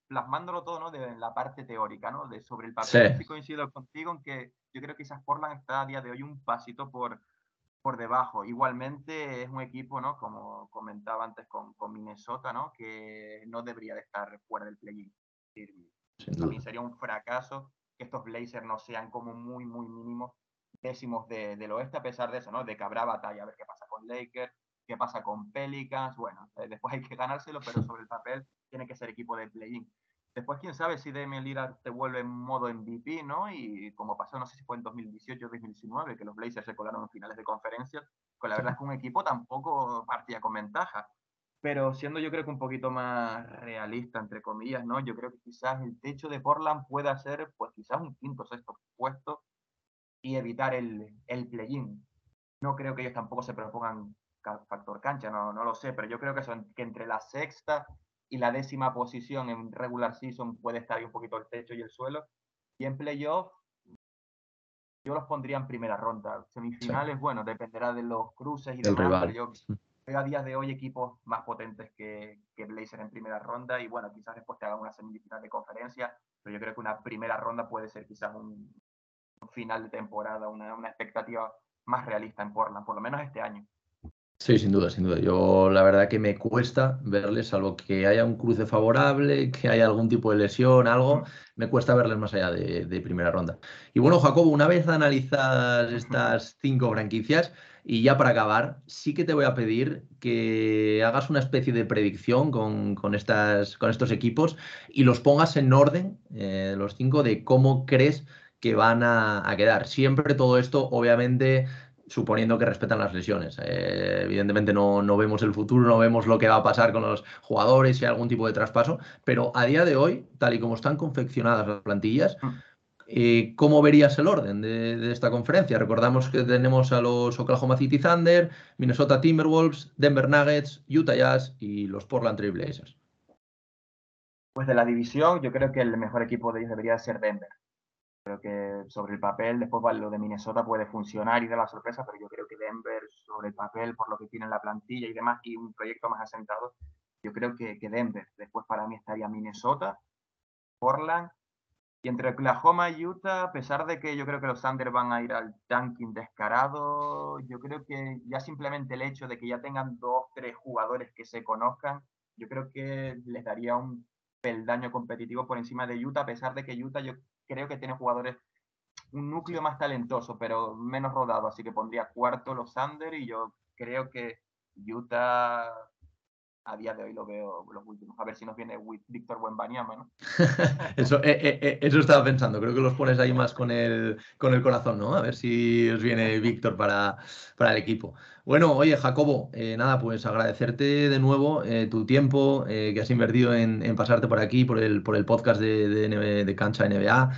plasmándolo todo, ¿no? De la parte teórica, ¿no? De sobre el papel. Sí. coincido contigo en que yo creo que quizás Portland está a día de hoy un pasito por, por debajo. Igualmente es un equipo, ¿no? Como comentaba antes con, con Minnesota, ¿no? Que no debería de estar fuera del play-in. También sería un fracaso estos Blazers no sean como muy, muy mínimos décimos del oeste, a pesar de eso, ¿no? De que habrá batalla, a ver qué pasa con Lakers, qué pasa con Pelicans, bueno, eh, después hay que ganárselo, pero sobre el papel tiene que ser equipo de play-in. Después, quién sabe si Damian Lillard te vuelve en modo MVP, ¿no? Y como pasó, no sé si fue en 2018 o 2019, que los Blazers se colaron en finales de conferencia, con la verdad es que un equipo tampoco partía con ventaja. Pero siendo yo creo que un poquito más realista, entre comillas, ¿no? Yo creo que quizás el techo de Portland pueda ser, pues quizás un quinto sexto puesto y evitar el, el play-in. No creo que ellos tampoco se propongan factor cancha, no, no lo sé, pero yo creo que, son, que entre la sexta y la décima posición en regular season puede estar ahí un poquito el techo y el suelo. Y en playoff, yo los pondría en primera ronda. Semifinales, bueno, dependerá de los cruces y demás, pero yo veo a día de hoy equipos más potentes que, que Blazer en primera ronda y bueno, quizás después te hagan una semifinal de conferencia, pero yo creo que una primera ronda puede ser quizás un, final de temporada, una, una, expectativa más realista en Portland, por lo menos este año. Sí, sin duda, sin duda. Yo la verdad que me cuesta verles, salvo que haya un cruce favorable, que haya algún tipo de lesión, algo, me cuesta verles más allá de, primera ronda. Y bueno, Jacobo, una vez analizadas estas cinco franquicias, y ya para acabar, sí que te voy a pedir que hagas una especie de predicción con, estas, con estos equipos y los pongas en orden, eh, los cinco, de cómo crees que van a, quedar. Siempre todo esto, obviamente, suponiendo que respetan las lesiones. Eh, evidentemente no, no, vemos el futuro, no vemos lo que va a pasar con los jugadores, si hay algún tipo de traspaso, pero a día de hoy, tal y como están confeccionadas las plantillas, mm. Eh, ¿Cómo verías el orden de, esta conferencia? Recordamos que tenemos a los Oklahoma City Thunder, Minnesota Timberwolves, Denver Nuggets, Utah Jazz y los Portland Trail Blazers. Pues de la división, yo creo que el mejor equipo de ellos debería ser Denver. Creo que sobre el papel, después lo de Minnesota puede funcionar y dar la sorpresa, pero yo creo que Denver, sobre el papel, por lo que tiene en la plantilla y demás, y un proyecto más asentado, yo creo que, que Denver. Después para mí estaría Minnesota, Portland y entre Oklahoma y Utah, a pesar de que yo creo que los Thunder van a ir al tanking descarado, yo creo que ya simplemente el hecho de que ya tengan dos, tres jugadores que se conozcan, yo creo que les daría un peldaño competitivo por encima de Utah, a pesar de que Utah yo creo que tiene jugadores, un núcleo más talentoso, pero menos rodado, así que pondría cuarto los Thunder y yo creo que Utah a día de hoy lo veo los últimos. A ver si nos viene Víctor Buenbaniama, ¿no? eso, eh, eh, eh, eso estaba pensando. Creo que los pones ahí más con el, con el corazón, ¿no? A ver si os viene Víctor para, para el equipo. Bueno, oye, Jacobo, nada, pues agradecerte de nuevo tu tiempo que has invertido en, pasarte por aquí, por el, por el podcast de, de, de Cancha NBA.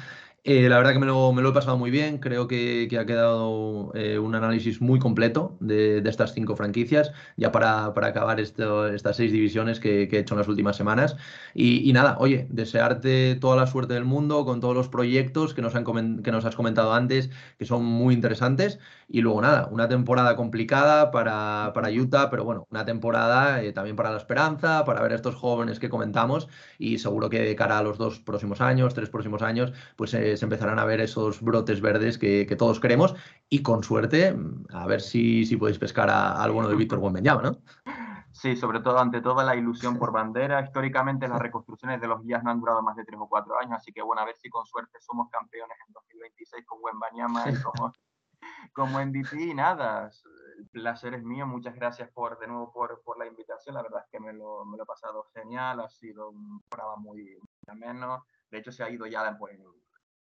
Eh, la verdad que me lo, me lo, he pasado muy bien, creo que, ha quedado eh, un análisis muy completo de, estas cinco franquicias, ya para, para acabar estas seis divisiones que, he hecho en las últimas semanas. Y, y, nada, oye, desearte toda la suerte del mundo con todos los proyectos que nos, han que nos has comentado antes, que son muy interesantes. Y luego nada, una temporada complicada para, para Utah, pero bueno, una temporada eh, también para la esperanza, para ver a estos jóvenes que comentamos y seguro que de cara a los dos próximos años, tres próximos años, pues se, empezarán a ver esos brotes verdes que, todos queremos y con suerte, a ver si, si podéis pescar a, al bueno de Víctor Buenbeñama, ¿no? Sí, sobre todo ante toda la ilusión por bandera. Históricamente las reconstrucciones de los guías no han durado más de tres o cuatro años, así que bueno, a ver si con suerte somos campeones en 2026 con buen y como, como MVP y nada. El placer es mío, muchas gracias por de nuevo por, por la invitación. La verdad es que me lo, me lo he pasado genial, ha sido un programa muy ameno. De hecho, se ha ido ya pues, en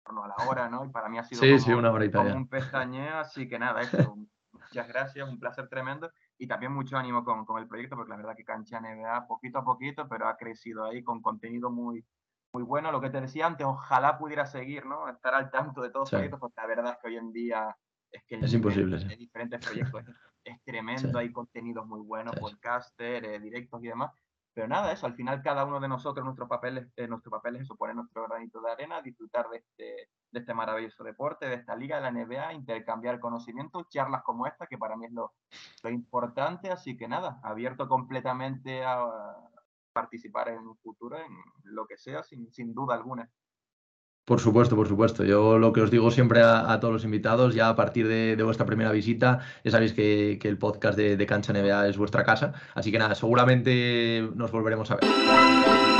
torno a la hora, ¿no? Y para mí ha sido como, una como un pestañeo, así que nada, eso, muchas gracias, un placer tremendo y también mucho ánimo con, con, el proyecto, porque la verdad que Cancha NBA poquito a poquito, pero ha crecido ahí con contenido muy, muy bueno. Lo que te decía antes, ojalá pudiera seguir, ¿no? Estar al tanto de todos los proyectos, porque la verdad es que hoy en día es que es imposible. De, diferentes proyectos es, tremendo, hay contenidos muy buenos, podcaster, eh, directos y demás. Pero nada, eso, al final cada uno de nosotros, nuestro papel, eh, nuestro papel es eso, poner nuestro granito de arena, disfrutar de este, de este maravilloso deporte, de esta liga, de la NBA, intercambiar conocimientos, charlas como esta, que para mí es lo, lo importante. Así que nada, abierto completamente a, participar en un futuro, en lo que sea, sin, sin duda alguna. Por supuesto, por supuesto. Yo lo que os digo siempre a, todos los invitados, ya a partir de, vuestra primera visita, ya sabéis que, el podcast de, de, Cancha NBA es vuestra casa. Así que nada, seguramente nos volveremos a ver.